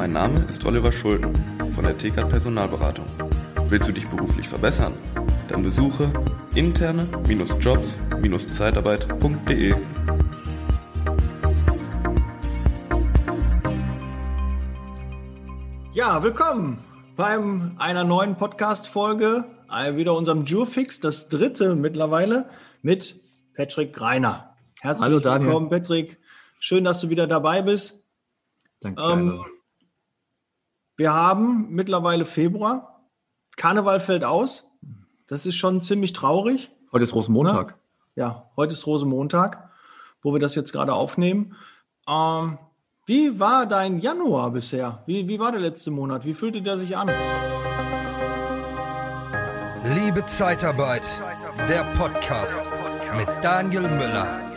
Mein Name ist Oliver Schulten von der TK Personalberatung. Willst du dich beruflich verbessern? Dann besuche interne-jobs-zeitarbeit.de. Ja, willkommen beim einer neuen Podcast-Folge, wieder unserem Jurfix, das dritte mittlerweile mit Patrick Greiner. Herzlich Hallo, Daniel. willkommen, Patrick. Schön, dass du wieder dabei bist. Danke. Ähm, wir haben mittlerweile Februar. Karneval fällt aus. Das ist schon ziemlich traurig. Heute ist Rosenmontag. Ja, heute ist Rosenmontag, wo wir das jetzt gerade aufnehmen. Ähm, wie war dein Januar bisher? Wie, wie war der letzte Monat? Wie fühlte der sich an? Liebe Zeitarbeit, der Podcast mit Daniel Müller.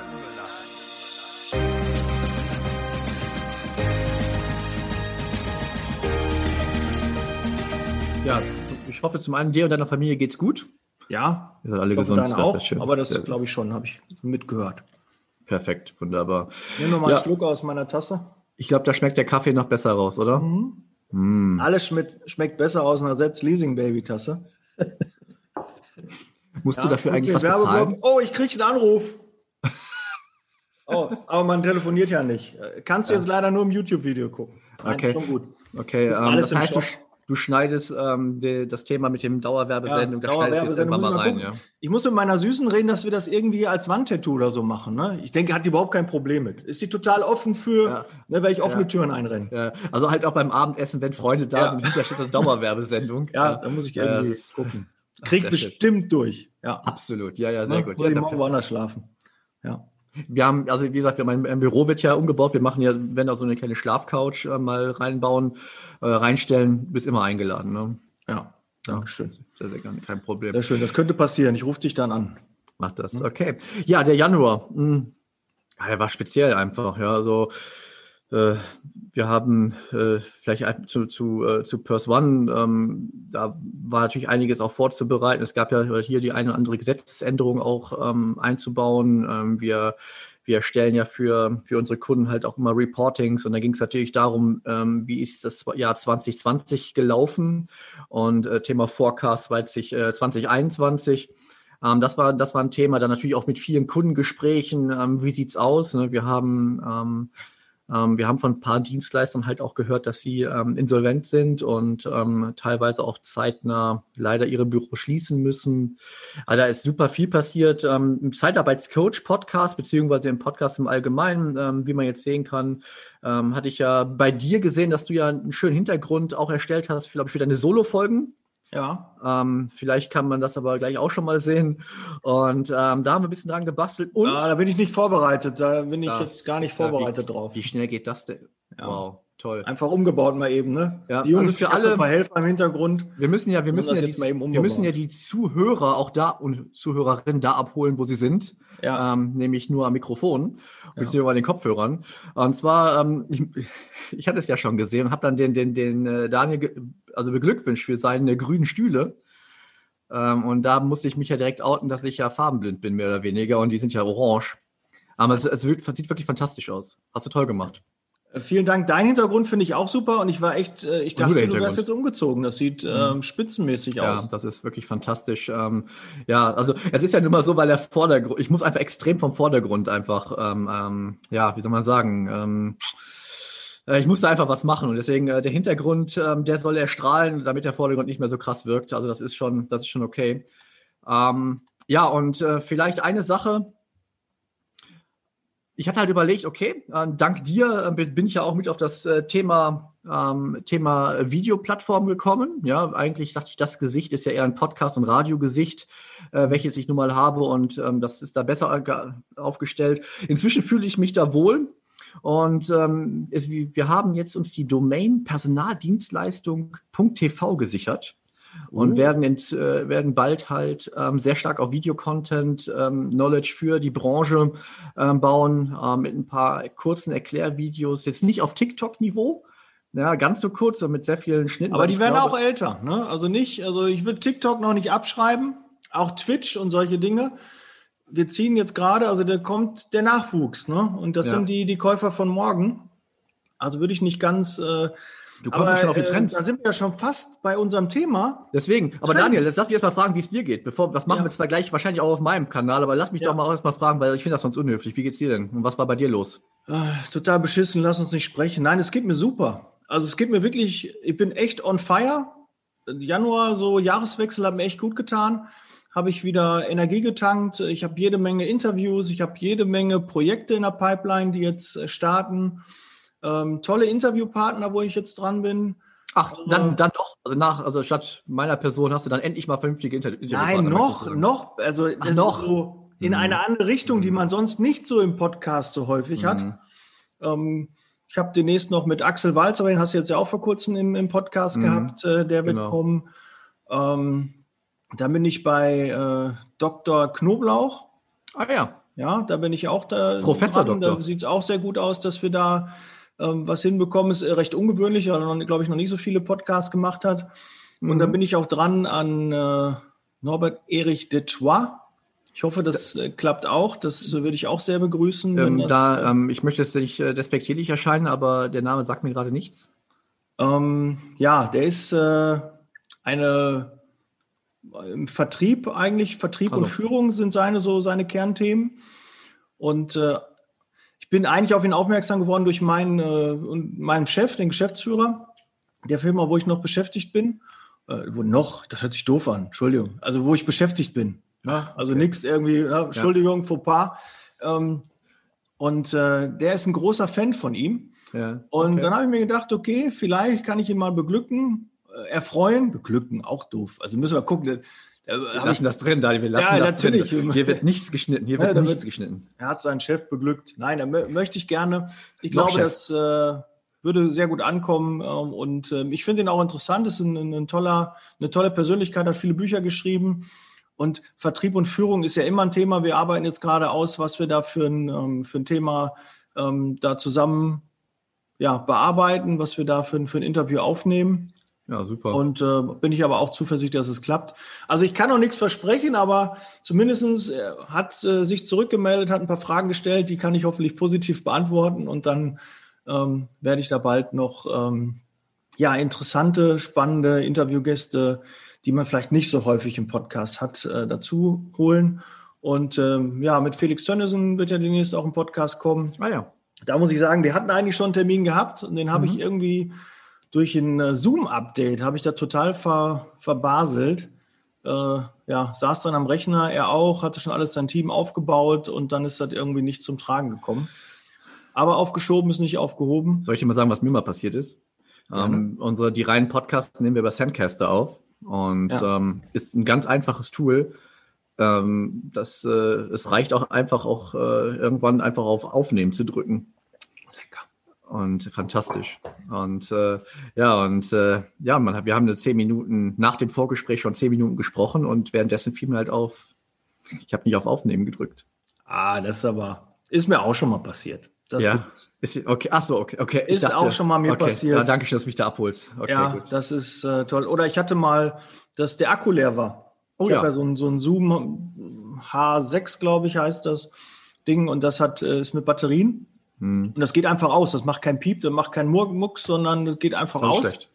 Ja, ich hoffe zum einen dir und deiner Familie geht's gut. Ja, Ihr seid alle gesund. deine das auch, schön. aber das glaube ich schon, habe ich mitgehört. Perfekt, wunderbar. Nimm noch mal Ja. einen Schluck aus meiner Tasse. Ich glaube, da schmeckt der Kaffee noch besser raus, oder? Mhm. Mm. Alles schmeckt, schmeckt besser aus einer Setz Leasing Baby Tasse. Musst Ja, du dafür eigentlich was bezahlen? Oh, ich kriege einen Anruf. oh, aber man telefoniert ja nicht. Kannst du jetzt leider nur im YouTube-Video gucken. Nein, Okay. Schon gut. Okay, ähm, Alles das heißt, Shop. Du schneidest ähm, die, das Thema mit dem Dauerwerbesendung, Ja, da schneidest du jetzt Dauerwerbesendung, irgendwann mal muss rein. Ja. Ich muss mit meiner Süßen reden, dass wir das irgendwie als Wandtattoo oder so machen. Ne? Ich denke, hat die überhaupt kein Problem mit. Ist die total offen für, Ja. ne, weil ich offene. Türen einrenne. Also halt auch beim Abendessen, wenn Freunde da sind, hinterher steht eine Dauerwerbesendung. Ja, da muss ich irgendwie das gucken. Krieg sehr bestimmt durch. Ja. Absolut, ja, ja, sehr Ne? gut. Muss Ja, ich morgen woanders schlafen. Ja. Wir haben, also wie gesagt, wir haben ein, ein Büro wird ja umgebaut. Wir machen ja, wenn auch so eine kleine Schlafcouch äh, mal reinbauen, äh, reinstellen, bist immer eingeladen. Ne? Ja. Dankeschön. Sehr, sehr gerne, kein Problem. Sehr schön. Das könnte passieren. Ich rufe dich dann an. Mach das. Okay. Ja, der Januar. Mh, ja, der war speziell einfach. Ja, also äh, wir haben äh, vielleicht zu, zu, äh, zu Purse One, ähm, da war natürlich einiges auch vorzubereiten. Es gab ja hier die eine oder andere Gesetzesänderung auch ähm, einzubauen. Ähm, wir wir stellen ja für, für unsere Kunden halt auch immer Reportings und da ging es natürlich darum, ähm, wie ist das Jahr 2020 gelaufen und äh, Thema Forecast 20, äh, 2021. Ähm, das, war, das war ein Thema, dann natürlich auch mit vielen Kundengesprächen, ähm, wie sieht's aus? Ne? Wir haben ähm, wir haben von ein paar Dienstleistern halt auch gehört, dass sie ähm, insolvent sind und ähm, teilweise auch zeitnah leider ihre Büros schließen müssen. Also da ist super viel passiert. Ähm, Im Zeitarbeitscoach-Podcast, beziehungsweise im Podcast im Allgemeinen, ähm, wie man jetzt sehen kann, ähm, hatte ich ja bei dir gesehen, dass du ja einen schönen Hintergrund auch erstellt hast, glaube ich, für deine Solo-Folgen. Ja. Ähm, vielleicht kann man das aber gleich auch schon mal sehen. Und ähm, da haben wir ein bisschen dran gebastelt. Und Ah, da bin ich nicht vorbereitet. Da bin ich jetzt gar nicht ja, vorbereitet drauf. wie schnell geht das denn? Ja. Wow, toll. Einfach umgebaut mal eben, ne? Ja, die Jungs also für alle- ein paar Helfer im Hintergrund. Wir müssen ja, wir Müssen ja, jetzt die, mal eben wir müssen ja die Zuhörer auch da und Zuhörerinnen da abholen, wo sie sind, Ja. ähm, nämlich nur am Mikrofon, beziehungsweise bei den Kopfhörern. Und zwar, ähm, ich, ich hatte es ja schon gesehen und habe dann den, den, den äh, Daniel also beglückwünscht für seine grünen Stühle. Ähm, und da musste ich mich ja direkt outen, dass ich ja farbenblind bin, mehr oder weniger, und die sind ja orange. Aber es, es wirkt- sieht wirklich fantastisch aus. Hast du toll gemacht. Äh, Vielen Dank. Dein Hintergrund finde ich auch super und ich war echt, äh, ich dachte, du wärst jetzt umgezogen. Das sieht ähm, spitzenmäßig Ja, aus. das ist wirklich fantastisch. Ähm, ja, also es ist ja nun mal so, weil der Vordergrund, ich muss einfach extrem vom Vordergrund einfach, ähm, ähm, ja, wie soll man sagen, ähm, äh, ich musste einfach was machen und deswegen äh, der Hintergrund, ähm, der soll erstrahlen, damit der Vordergrund nicht mehr so krass wirkt. Also das ist schon, das ist schon okay. Ja, und äh, vielleicht eine Sache. Ich hatte halt überlegt, okay, äh, dank dir äh, bin ich ja auch mit auf das äh, Thema ähm, Thema Videoplattform gekommen. Ja, eigentlich dachte ich, das Gesicht ist ja eher ein Podcast- und Radiogesicht, äh, welches ich nun mal habe und ähm, das ist da besser ge- aufgestellt. Inzwischen fühle ich mich da wohl und ähm, es, wir haben jetzt uns die Domain personaldienstleistung.tv gesichert und Oh. werden, in, äh, werden bald halt ähm, sehr stark auf Videocontent, ähm, Knowledge für die Branche ähm, bauen, äh, mit ein paar kurzen Erklärvideos, jetzt nicht auf TikTok-Niveau, ja, ganz so kurz, sondern mit sehr vielen Schnitten. Aber die werden glaube- auch älter, ne? Also nicht, also ich würde TikTok noch nicht abschreiben, auch Twitch und solche Dinge. Wir ziehen jetzt gerade, also da kommt der Nachwuchs, ne? Und das Ja. sind die, die Käufer von morgen. Also würde ich nicht ganz, äh, Du kommst ja schon auf die äh, Trends. da sind wir ja schon fast bei unserem Thema. Deswegen, aber Trends. Daniel, jetzt lass mich erst mal fragen, wie es dir geht. Bevor, das machen Ja. wir zwar gleich wahrscheinlich auch auf meinem Kanal, aber lass mich Ja. doch mal erst mal fragen, weil ich finde das sonst unhöflich. Wie geht's dir denn? Und was war bei dir los? Äh, total beschissen, lass uns nicht sprechen. Nein, es geht mir super. Also es geht mir wirklich, ich bin echt on fire. Januar, so Jahreswechsel hat mir echt gut getan. Habe ich wieder Energie getankt. Ich habe jede Menge Interviews, ich habe jede Menge Projekte in der Pipeline, die jetzt äh, starten. Ähm, tolle Interviewpartner, wo ich jetzt dran bin. Ach, dann, dann doch. Also nach, also statt meiner Person hast du dann endlich mal vernünftige Inter Interviewpartner, Nein, noch, noch, also ist noch? so in Mhm. eine andere Richtung, die man sonst nicht so im Podcast so häufig hat. Mhm. Ähm, ich habe demnächst noch mit Axel Walz, aber den hast du jetzt ja auch vor kurzem im, im Podcast Mhm. gehabt, äh, der wird Genau. kommen. Ähm, dann bin ich bei äh, Dr. Knoblauch. Ah ja. Ja, da bin ich auch da. Professor dran. Doktor. Da sieht es auch sehr gut aus, dass wir da ähm, was hinbekommen. Ist äh, recht ungewöhnlich, weil er, glaube ich, noch nicht so viele Podcasts gemacht hat. Und Mhm. da bin ich auch dran an äh, Norbert Erich Detrois. Ich hoffe, das äh, klappt auch. Das äh, würde ich auch sehr begrüßen. Ähm, das, da, äh, ähm, ich möchte jetzt nicht äh, despektierlich erscheinen, aber der Name sagt mir gerade nichts. Ähm, ja, der ist eine im Vertrieb eigentlich, Vertrieb Also. und Führung sind seine so seine Kernthemen. Und bin eigentlich auf ihn aufmerksam geworden durch meinen, äh, und meinen Chef, den Geschäftsführer der Firma, wo ich noch beschäftigt bin. Äh, wo noch, das hört sich doof an, Entschuldigung. Also wo ich beschäftigt bin. Ja, also Okay. nichts irgendwie, ja, Entschuldigung, Fauxpas. Ähm, und äh, der ist ein großer Fan von ihm. Ja. Und okay. dann habe ich mir gedacht, okay, vielleicht kann ich ihn mal beglücken, äh, erfreuen. Beglücken, auch doof. Also müssen wir gucken. Wir Da, hab ich, lassen das drin, Daniel. Wir lassen Ja, das natürlich. drin. Hier wird nichts geschnitten. Hier wird nichts wird- geschnitten. er hat seinen Chef beglückt. Nein, da mö möchte ich gerne. Ich Noch glaube, Chef. das äh, würde sehr gut ankommen. Ähm, und ähm, ich finde ihn auch interessant. Ist ein, ein toller, eine tolle Persönlichkeit, hat viele Bücher geschrieben. Und Vertrieb und Führung ist ja immer ein Thema. Wir arbeiten jetzt gerade aus, was wir da für ein, ähm, für ein Thema ähm, da zusammen ja, bearbeiten, was wir da für, ein- für ein Interview aufnehmen. Ja, super. Und äh, bin ich aber auch zuversichtlich, dass es klappt. Also ich kann noch nichts versprechen, aber zumindestens äh, hat äh, sich zurückgemeldet, hat ein paar Fragen gestellt, die kann ich hoffentlich positiv beantworten und dann ähm, werde ich da bald noch ähm, ja, interessante, spannende Interviewgäste, die man vielleicht nicht so häufig im Podcast hat, äh, dazu holen. Und ähm, ja, mit Felix Tönnissen wird ja demnächst auch ein Podcast kommen ah ja. da muss ich sagen, wir hatten eigentlich schon einen Termin gehabt und den habe ich irgendwie durch ein äh, Zoom-Update, habe ich da total ver, verbaselt. Äh, ja, saß dann am Rechner, er auch, hatte schon alles sein Team aufgebaut und dann ist das irgendwie nicht zum Tragen gekommen. Aber aufgeschoben ist nicht aufgehoben. Soll ich dir mal sagen, was mir mal passiert ist? Ähm, unsere, die reinen Podcasts nehmen wir über Sandcaster auf und Ja. ähm, ist ein ganz einfaches Tool. Ähm, das, äh, es reicht auch einfach auch äh, irgendwann einfach auf Aufnehmen zu drücken. Und fantastisch. Und äh, ja, und äh, ja, man wir haben eine zehn Minuten nach dem Vorgespräch schon zehn Minuten gesprochen und währenddessen fiel mir halt auf, ich habe nicht auf Aufnehmen gedrückt. Ah, das ist aber, ist mir auch schon mal passiert. Das ja. gibt- Ist, okay, ach so, okay, okay. Ist auch schon mal mir okay, passiert. Ja, danke schön, dass du mich da abholst. Okay, ja, gut. das ist äh, toll. Oder ich hatte mal, dass der Akku leer war. Oh ich ja. habe ja so ein, so ein Zoom H6, glaube ich, heißt das Ding. Und das hat, äh, ist mit Batterien. Hm, Und das geht einfach aus. Das macht kein Piep, das macht keinen Mur- Mucks, sondern das geht einfach das aus. schlecht.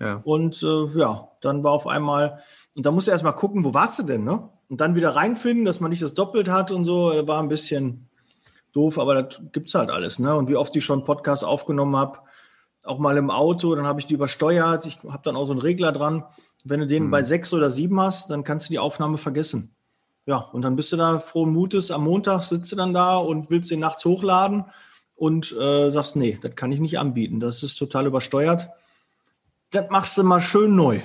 Ja. Und äh, ja, dann war auf einmal, und da musst du erst mal gucken, wo warst du denn, ne? Und dann wieder reinfinden, dass man nicht das doppelt hat und so, war ein bisschen doof, aber das gibt's halt alles, ne? Und wie oft ich schon Podcasts aufgenommen habe, auch mal im Auto, dann habe ich die übersteuert, ich habe dann auch so einen Regler dran. Wenn du den Mhm. bei sechs oder sieben hast, dann kannst du die Aufnahme vergessen. Ja, und dann bist du da frohen Mutes, am Montag sitzt du dann da und willst den nachts hochladen und äh, sagst, nee, das kann ich nicht anbieten, das ist total übersteuert. Das machst du mal schön neu.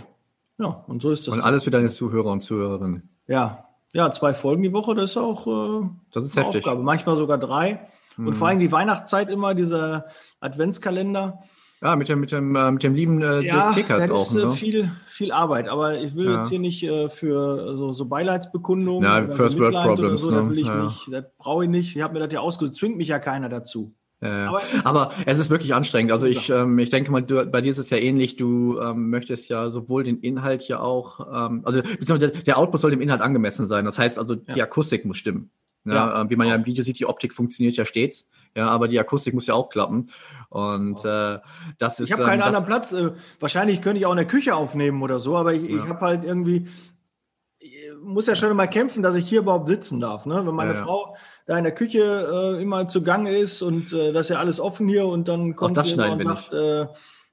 Ja, und so ist das. Und alles für deine Zuhörer und Zuhörerinnen. Ja, ja, zwei Folgen die Woche, das ist auch äh, Das ist eine heftig. Aufgabe. Manchmal sogar drei. Und Mhm. vor allem die Weihnachtszeit immer, dieser Adventskalender. Ja, mit dem, mit dem, äh, mit dem lieben äh, Ja, Tickert das auch. ist äh, Ne? viel, viel Arbeit. Aber ich will Ja. jetzt hier nicht äh, für so, so Beileidsbekundungen. Ja, First so World Problems, So, das ne? will ich Ja. nicht. Das brauche ich nicht. Ich habe mir das ja ausgesucht. Zwingt mich ja keiner dazu. Ja, ja. Aber es ist- Aber es ist wirklich anstrengend. Also ich, ähm, ich denke mal, du, bei dir ist es ja ähnlich. Du ähm, möchtest ja sowohl den Inhalt ja auch, ähm, also beziehungsweise der Output soll dem Inhalt angemessen sein. Das heißt also, die Ja. Akustik muss stimmen. Ja, ja. Äh, wie man ja im Video sieht, die Optik funktioniert ja stets. Ja, aber die Akustik muss ja auch klappen. Und äh, das ist. Ich habe keinen ähm, anderen Platz. Äh, wahrscheinlich könnte ich auch in der Küche aufnehmen oder so, aber ich, ja. ich habe halt irgendwie, muss ja schon mal kämpfen, dass ich hier überhaupt sitzen darf. Ne? Wenn meine ja, Frau da in der Küche äh, immer zugange ist und äh, das ist ja alles offen hier und dann kommt sie und sagt, äh,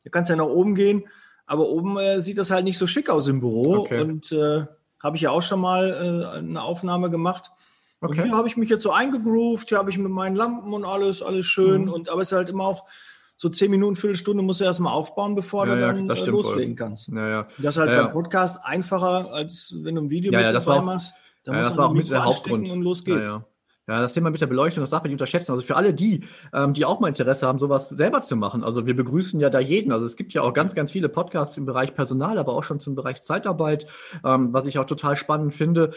du kannst ja nach oben gehen. Aber oben äh, sieht das halt nicht so schick aus im Büro. Okay. Und äh, habe ich ja auch schon mal äh, eine Aufnahme gemacht. Okay. Und hier habe ich mich jetzt so eingegroovt, hier habe ich mit meinen Lampen und alles, alles schön. Mhm. Und aber es ist halt immer auch so zehn Minuten, Viertelstunde musst du erstmal aufbauen, bevor ja, du dann ja, äh, loslegen voll. kannst. Ja. Das ist halt beim Podcast einfacher, als wenn du ein Video mit ja, dabei machst. Da ja, das war auch mit der Hauptgrund. Und los geht's. Ja, das Thema mit der Beleuchtung, das darf man nicht unterschätzen. Also für alle die, ähm, die auch mal Interesse haben, sowas selber zu machen. Also wir begrüßen ja da jeden. Also es gibt ja auch ganz, ganz viele Podcasts im Bereich Personal, aber auch schon zum Bereich Zeitarbeit, ähm, was ich auch total spannend finde.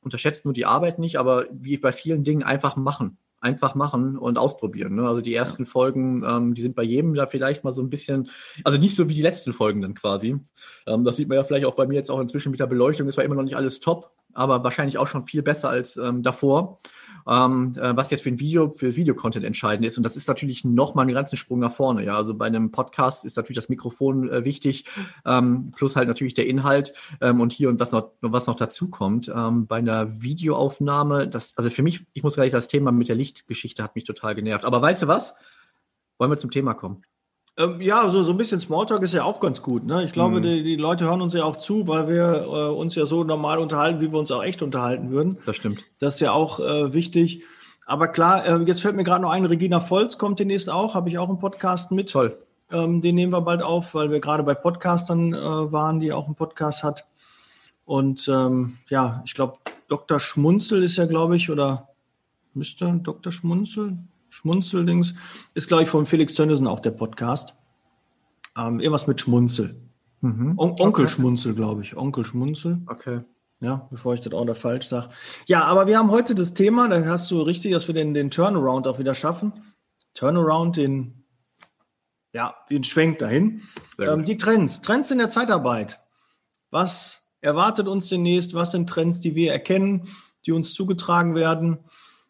Unterschätzt nur die Arbeit nicht, aber wie bei vielen Dingen einfach machen einfach machen und ausprobieren. Ne? Also die ersten ja. Folgen, ähm, die sind bei jedem da vielleicht mal so ein bisschen, also nicht so wie die letzten Folgen dann quasi. Ähm, das sieht man ja vielleicht auch bei mir jetzt auch inzwischen mit der Beleuchtung. Es war immer noch nicht alles top, aber wahrscheinlich auch schon viel besser als ähm, davor ähm, äh, was jetzt für ein Video, für Videocontent entscheidend ist. Und das ist natürlich nochmal einen ganzen Sprung nach vorne. Ja, also bei einem Podcast ist natürlich das Mikrofon äh, wichtig, ähm, plus halt natürlich der Inhalt ähm, und hier und was noch, was noch dazu kommt. Ähm, bei einer Videoaufnahme, das, also für mich, ich muss gleich das Thema mit der Lichtgeschichte hat mich total genervt. Aber weißt du was? Wollen wir zum Thema kommen? Ähm, ja, so, so ein bisschen Smalltalk ist ja auch ganz gut. Ne? Ich glaube, mhm. die, die Leute hören uns ja auch zu, weil wir äh, uns ja so normal unterhalten, wie wir uns auch echt unterhalten würden. Das stimmt. Das ist ja auch äh, wichtig. Aber klar, äh, jetzt fällt mir gerade noch ein, Regina Volz kommt demnächst auch, habe ich auch einen Podcast mit. Toll. Ähm, den nehmen wir bald auf, weil wir gerade bei Podcastern äh, waren, die auch einen Podcast hat. Und ähm, ja, ich glaube, Dr. Schmunzel ist ja, glaube ich, oder müsste Dr. Schmunzel? Schmunzeldings. Ist, glaube ich, von Felix Tönnissen auch der Podcast. Ähm, irgendwas mit Schmunzel. Mhm. On Onkel okay. Schmunzel, glaube ich. Onkel Schmunzel. Okay. Ja, bevor ich das auch da falsch sage. Ja, aber wir haben heute das Thema, da hast du richtig, dass wir den, den Turnaround auch wieder schaffen. Turnaround, den, ja, den Schwenk dahin. Ähm, die Trends. Trends in der Zeitarbeit. Was erwartet uns demnächst? Was sind Trends, die wir erkennen, die uns zugetragen werden?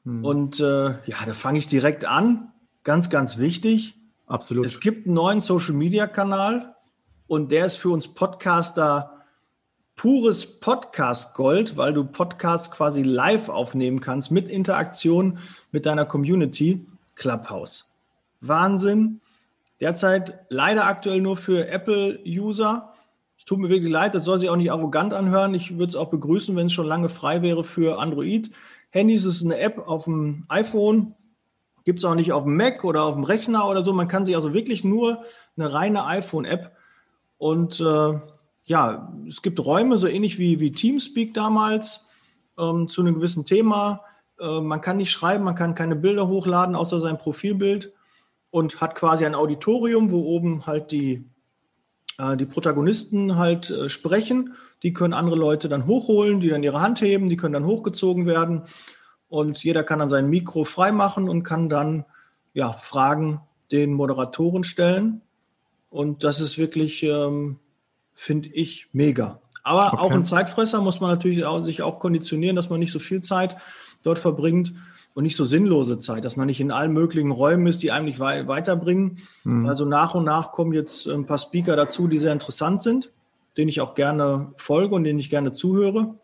Mhm. Und äh, ja, da fange ich direkt an. Ganz, ganz wichtig. Absolut. Es gibt einen neuen Social-Media-Kanal und der ist für uns Podcaster pures Podcast-Gold, weil du Podcasts quasi live aufnehmen kannst mit Interaktion mit deiner Community. Clubhouse. Wahnsinn. Derzeit leider aktuell nur für Apple-User. Es tut mir wirklich leid, das soll sich auch nicht arrogant anhören. Ich würde es auch begrüßen, wenn es schon lange frei wäre für Android. Handys ist eine App auf dem iPhone, gibt es auch nicht auf dem Mac oder auf dem Rechner oder so. Man kann sich also wirklich nur eine reine iPhone-App und äh, ja, es gibt Räume, so ähnlich wie, wie Teamspeak damals, ähm, zu einem gewissen Thema. Äh, man kann nicht schreiben, man kann keine Bilder hochladen, außer sein Profilbild und hat quasi ein Auditorium, wo oben halt die, äh, die Protagonisten halt äh, sprechen die können andere Leute dann hochholen, die dann ihre Hand heben, die können dann hochgezogen werden. Und jeder kann dann sein Mikro freimachen und kann dann ja, Fragen den Moderatoren stellen. Und das ist wirklich, ähm, finde ich, mega. Aber okay. auch ein Zeitfresser muss man natürlich auch, sich auch konditionieren, dass man nicht so viel Zeit dort verbringt und nicht so sinnlose Zeit, dass man nicht in allen möglichen Räumen ist, die einem nicht wei weiterbringen. Mhm. Also nach und nach kommen jetzt ein paar Speaker dazu, die sehr interessant sind den ich auch gerne folge und den ich gerne zuhöre.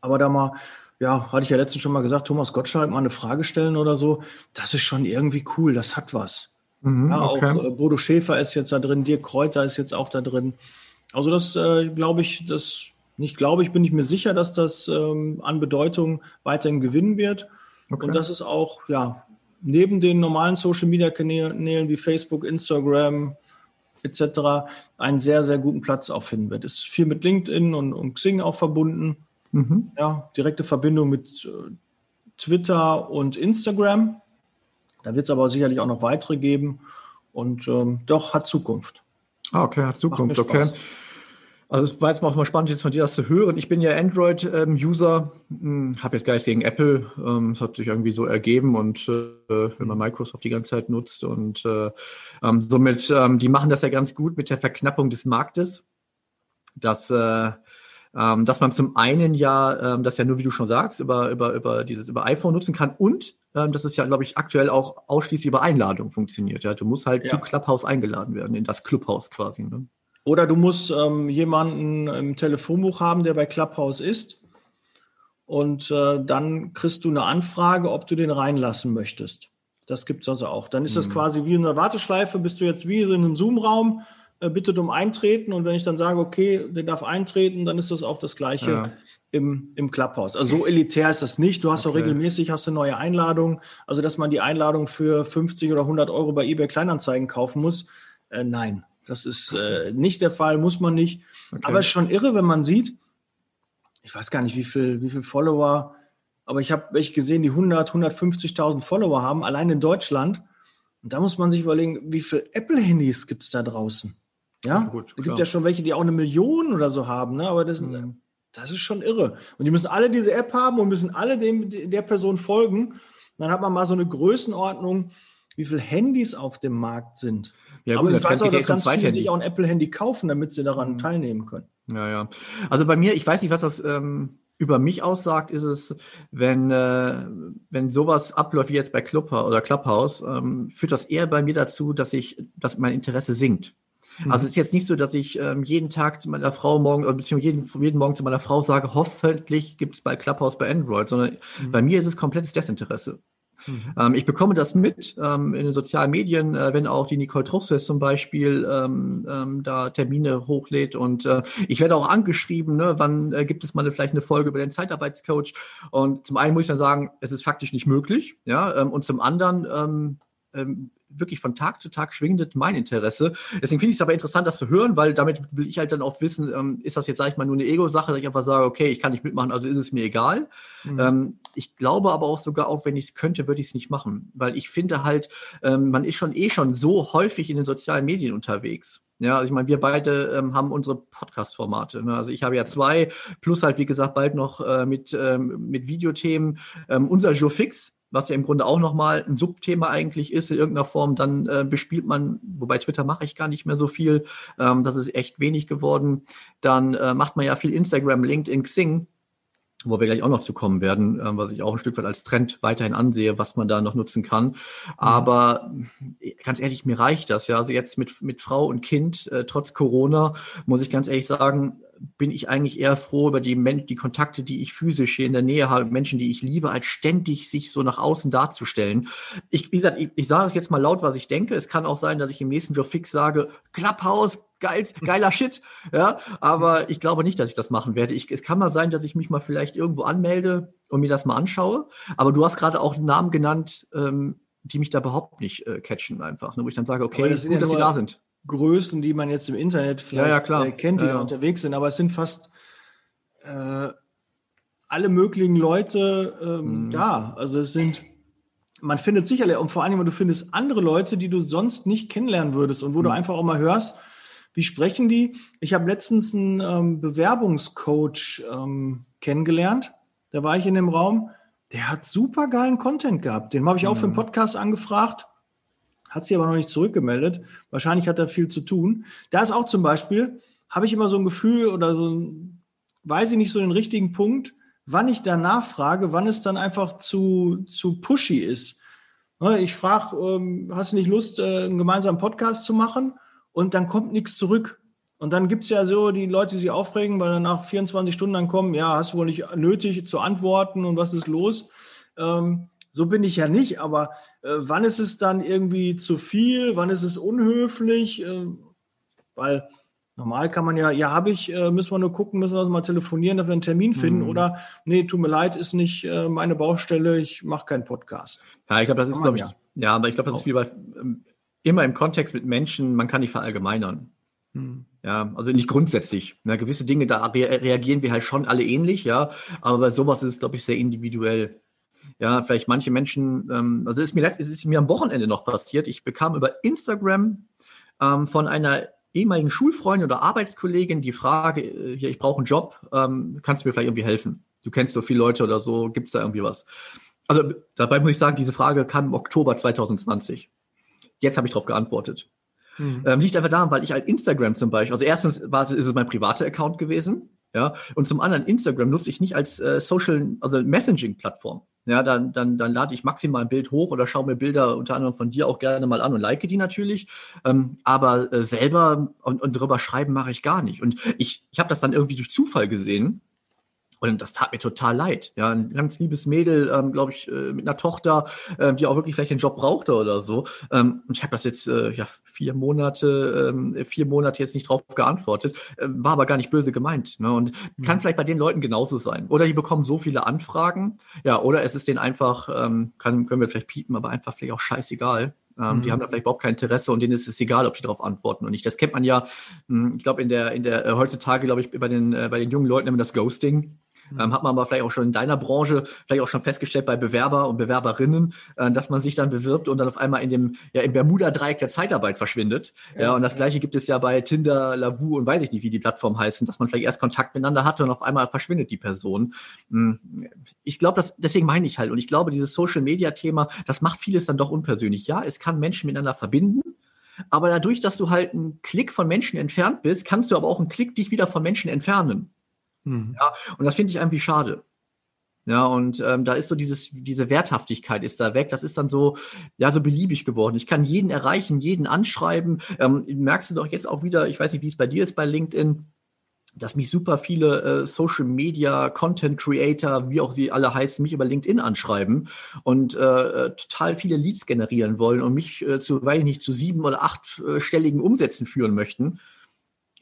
Aber da mal, ja, hatte ich ja letztens schon mal gesagt, Thomas Gottschalk mal eine Frage stellen oder so, das ist schon irgendwie cool, das hat was. Mhm, ja, okay. Auch äh, Bodo Schäfer ist jetzt da drin, Dirk Kräuter ist jetzt auch da drin. Also das äh, glaube ich, das nicht glaube ich, bin ich mir sicher, dass das ähm, an Bedeutung weiterhin gewinnen wird. Okay. Und das ist auch, ja, neben den normalen Social Media Kanälen wie Facebook, Instagram, etc. einen sehr, sehr guten Platz auch finden wird. Ist viel mit LinkedIn und, und Xing auch verbunden. Mhm. Ja, direkte Verbindung mit äh, Twitter und Instagram. Da wird es aber sicherlich auch noch weitere geben. Und ähm, doch, hat Zukunft. Ah, okay, hat Zukunft, okay. Also es war jetzt auch mal spannend, jetzt von dir das zu hören. Ich bin ja Android-User, ähm, habe jetzt gar nichts gegen Apple. Ähm, es hat sich irgendwie so ergeben und äh, wenn man Microsoft die ganze Zeit nutzt und äh, ähm, somit, ähm, die machen das ja ganz gut mit der Verknappung des Marktes. Das äh, ähm, dass man zum einen ja, ähm, das ja nur, wie du schon sagst, über, über, über dieses über iPhone nutzen kann und ähm, dass es ja, glaube ich, aktuell auch ausschließlich über Einladung funktioniert. Ja, du musst halt ja. zu Clubhouse eingeladen werden, in das Clubhouse quasi. Ne? Oder du musst ähm, jemanden im Telefonbuch haben, der bei Clubhouse ist. Und äh, dann kriegst du eine Anfrage, ob du den reinlassen möchtest. Das gibt es also auch. Dann ist das mhm. quasi wie in einer Warteschleife, bist du jetzt wie in einem Zoom-Raum, äh, bittet um Eintreten und wenn ich dann sage, okay, der darf eintreten, dann ist das auch das Gleiche ja. im, im Clubhouse. Also so elitär ist das nicht. Du hast okay. auch regelmäßig hast du neue Einladungen. Also dass man die Einladung für 50 oder 100 Euro bei eBay Kleinanzeigen kaufen muss, äh, nein, das ist äh, nicht der Fall, muss man nicht. Okay. Aber es ist schon irre, wenn man sieht, ich weiß gar nicht, wie viel, wie viel Follower, aber ich habe welche gesehen, die 100, 150.000 Follower haben, allein in Deutschland. Und da muss man sich überlegen, wie viele Apple-Handys gibt es da draußen? Ja, gut, es gibt ja schon welche, die auch eine Million oder so haben, ne? aber das, mhm. das ist schon irre. Und die müssen alle diese App haben und müssen alle dem, der Person folgen. dann hat man mal so eine Größenordnung, wie viele Handys auf dem Markt sind. Ja, aber gut, ich weiß auch, dass ganz viele sich auch ein Apple-Handy kaufen, damit sie daran mhm. teilnehmen können. Ja, ja. Also bei mir, ich weiß nicht, was das ähm, über mich aussagt, ist es, wenn, äh, wenn sowas abläuft wie jetzt bei Clubhouse oder Clubhouse, ähm, führt das eher bei mir dazu, dass ich, dass mein Interesse sinkt. Mhm. Also es ist jetzt nicht so, dass ich ähm, jeden Tag zu meiner Frau morgen, oder beziehungsweise jeden, jeden Morgen zu meiner Frau sage, hoffentlich gibt es bei Clubhouse bei Android, sondern mhm. bei mir ist es komplettes Desinteresse. Mhm. Ähm, ich bekomme das mit ähm, in den sozialen Medien, äh, wenn auch die Nicole Truchsess zum Beispiel ähm, da Termine hochlädt und äh, ich werde auch angeschrieben, ne, wann äh, gibt es mal eine, vielleicht eine Folge über den Zeitarbeitscoach und zum einen muss ich dann sagen, es ist faktisch nicht möglich, ja, und zum anderen wirklich von Tag zu Tag schwindet mein Interesse. Deswegen finde ich es aber interessant, das zu hören, weil damit will ich halt dann auch wissen, ähm, ist das jetzt, sage ich mal, nur eine Ego-Sache, dass ich einfach sage, okay, ich kann nicht mitmachen, also ist es mir egal. Mhm. Ähm, ich glaube aber auch sogar, auch wenn ich es könnte, würde ich es nicht machen, weil ich finde halt, ähm, man ist schon eh schon so häufig in den sozialen Medien unterwegs. Ja, also ich meine, wir beide ähm, haben unsere Podcast-Formate. Ne? Also ich habe ja zwei, plus halt, wie gesagt, bald noch äh, mit, ähm, mit Videothemen. Ähm, unser Joe Fix, was ja im Grunde auch nochmal ein Subthema eigentlich ist, in irgendeiner Form, dann äh, bespielt man, wobei Twitter mache ich gar nicht mehr so viel, ähm, das ist echt wenig geworden. Dann äh, macht man ja viel Instagram, LinkedIn, Xing, wo wir gleich auch noch zu kommen werden, äh, was ich auch ein Stück weit als Trend weiterhin ansehe, was man da noch nutzen kann. Mhm. Aber ganz ehrlich, mir reicht das ja. Also jetzt mit, mit Frau und Kind, äh, trotz Corona, muss ich ganz ehrlich sagen, bin ich eigentlich eher froh über die, Men die Kontakte, die ich physisch hier in der Nähe habe, Menschen, die ich liebe, als ständig sich so nach außen darzustellen. Ich, wie gesagt, ich, ich sage es jetzt mal laut, was ich denke. Es kann auch sein, dass ich im nächsten Job fix sage, Clubhouse, geil, geiler Shit. Ja, aber ich glaube nicht, dass ich das machen werde. Ich, es kann mal sein, dass ich mich mal vielleicht irgendwo anmelde und mir das mal anschaue. Aber du hast gerade auch Namen genannt, ähm, die mich da überhaupt nicht äh, catchen einfach. Ne? Wo ich dann sage, okay, ist gut, dass sie da sind. Größen, die man jetzt im Internet vielleicht ja, ja, äh, kennt, die ja, da unterwegs sind, aber es sind fast äh, alle möglichen Leute ähm, mhm. da. Also es sind, man findet sicherlich, und vor allem, du findest andere Leute, die du sonst nicht kennenlernen würdest und wo mhm. du einfach auch mal hörst, wie sprechen die? Ich habe letztens einen ähm, Bewerbungscoach ähm, kennengelernt. Da war ich in dem Raum. Der hat super geilen Content gehabt. Den habe ich auch mhm. für den Podcast angefragt hat sich aber noch nicht zurückgemeldet. Wahrscheinlich hat er viel zu tun. Da ist auch zum Beispiel, habe ich immer so ein Gefühl oder so, weiß ich nicht so den richtigen Punkt, wann ich da nachfrage, wann es dann einfach zu, zu pushy ist. Ne, ich frage, ähm, hast du nicht Lust, äh, einen gemeinsamen Podcast zu machen? Und dann kommt nichts zurück. Und dann gibt es ja so die Leute, die sich aufregen, weil dann nach 24 Stunden dann kommen, ja, hast du wohl nicht nötig zu antworten und was ist los? Ähm, so bin ich ja nicht, aber äh, wann ist es dann irgendwie zu viel? Wann ist es unhöflich? Äh, weil normal kann man ja, ja, habe ich, äh, müssen wir nur gucken, müssen wir mal telefonieren, dass wir einen Termin finden mhm. oder nee, tut mir leid, ist nicht äh, meine Baustelle, ich mache keinen Podcast. Ja, ich glaube, das ist, glaube ich, ja. ja, aber ich glaube, das ist wie bei ähm, immer im Kontext mit Menschen, man kann nicht verallgemeinern. Hm. Ja, also nicht grundsätzlich. Na, gewisse Dinge, da re reagieren wir halt schon alle ähnlich, ja. Aber bei sowas ist es, glaube ich, sehr individuell ja, vielleicht manche Menschen, ähm, also es ist mir, es ist mir am Wochenende noch passiert. Ich bekam über Instagram ähm, von einer ehemaligen Schulfreundin oder Arbeitskollegin die Frage, äh, hier, ich brauche einen Job, ähm, kannst du mir vielleicht irgendwie helfen? Du kennst so viele Leute oder so, gibt es da irgendwie was? Also dabei muss ich sagen, diese Frage kam im Oktober 2020. Jetzt habe ich darauf geantwortet. Mhm. Ähm, liegt einfach daran, weil ich halt Instagram zum Beispiel, also erstens war es, ist es mein privater Account gewesen. Ja, und zum anderen Instagram nutze ich nicht als äh, Social, also Messaging-Plattform. Ja, dann, dann, dann lade ich maximal ein Bild hoch oder schaue mir Bilder unter anderem von dir auch gerne mal an und like die natürlich. Ähm, aber äh, selber und, und drüber schreiben mache ich gar nicht. Und ich, ich habe das dann irgendwie durch Zufall gesehen und das tat mir total leid. Ja, ein ganz liebes Mädel, ähm, glaube ich, äh, mit einer Tochter, äh, die auch wirklich vielleicht einen Job brauchte oder so. Ähm, und ich habe das jetzt äh, ja vier Monate, ähm, vier Monate jetzt nicht drauf geantwortet, äh, war aber gar nicht böse gemeint. Ne? Und mhm. kann vielleicht bei den Leuten genauso sein. Oder die bekommen so viele Anfragen, ja, oder es ist denen einfach, ähm, kann, können wir vielleicht piepen, aber einfach vielleicht auch scheißegal. Ähm, mhm. Die haben da vielleicht überhaupt kein Interesse und denen ist es egal, ob die darauf antworten und nicht. Das kennt man ja, hm, ich glaube, in der, in der, äh, heutzutage, glaube ich, bei den, äh, bei den jungen Leuten immer das Ghosting. Ähm, hat man aber vielleicht auch schon in deiner Branche, vielleicht auch schon festgestellt bei Bewerber und Bewerberinnen, äh, dass man sich dann bewirbt und dann auf einmal in dem, ja, im Bermuda-Dreieck der Zeitarbeit verschwindet. Ja, ja und das gleiche gibt es ja bei Tinder, Lavu und weiß ich nicht, wie die Plattformen heißen, dass man vielleicht erst Kontakt miteinander hatte und auf einmal verschwindet die Person. Hm, ich glaube, das, deswegen meine ich halt, und ich glaube, dieses Social-Media-Thema, das macht vieles dann doch unpersönlich. Ja, es kann Menschen miteinander verbinden, aber dadurch, dass du halt einen Klick von Menschen entfernt bist, kannst du aber auch einen Klick dich wieder von Menschen entfernen. Mhm. Ja, und das finde ich irgendwie schade. Ja, und ähm, da ist so dieses, diese Werthaftigkeit ist da weg. Das ist dann so, ja, so beliebig geworden. Ich kann jeden erreichen, jeden anschreiben. Ähm, merkst du doch jetzt auch wieder, ich weiß nicht, wie es bei dir ist bei LinkedIn, dass mich super viele äh, Social Media Content Creator, wie auch sie alle heißen, mich über LinkedIn anschreiben und äh, total viele Leads generieren wollen und mich äh, zu, weiß ich nicht, zu sieben oder achtstelligen Umsätzen führen möchten.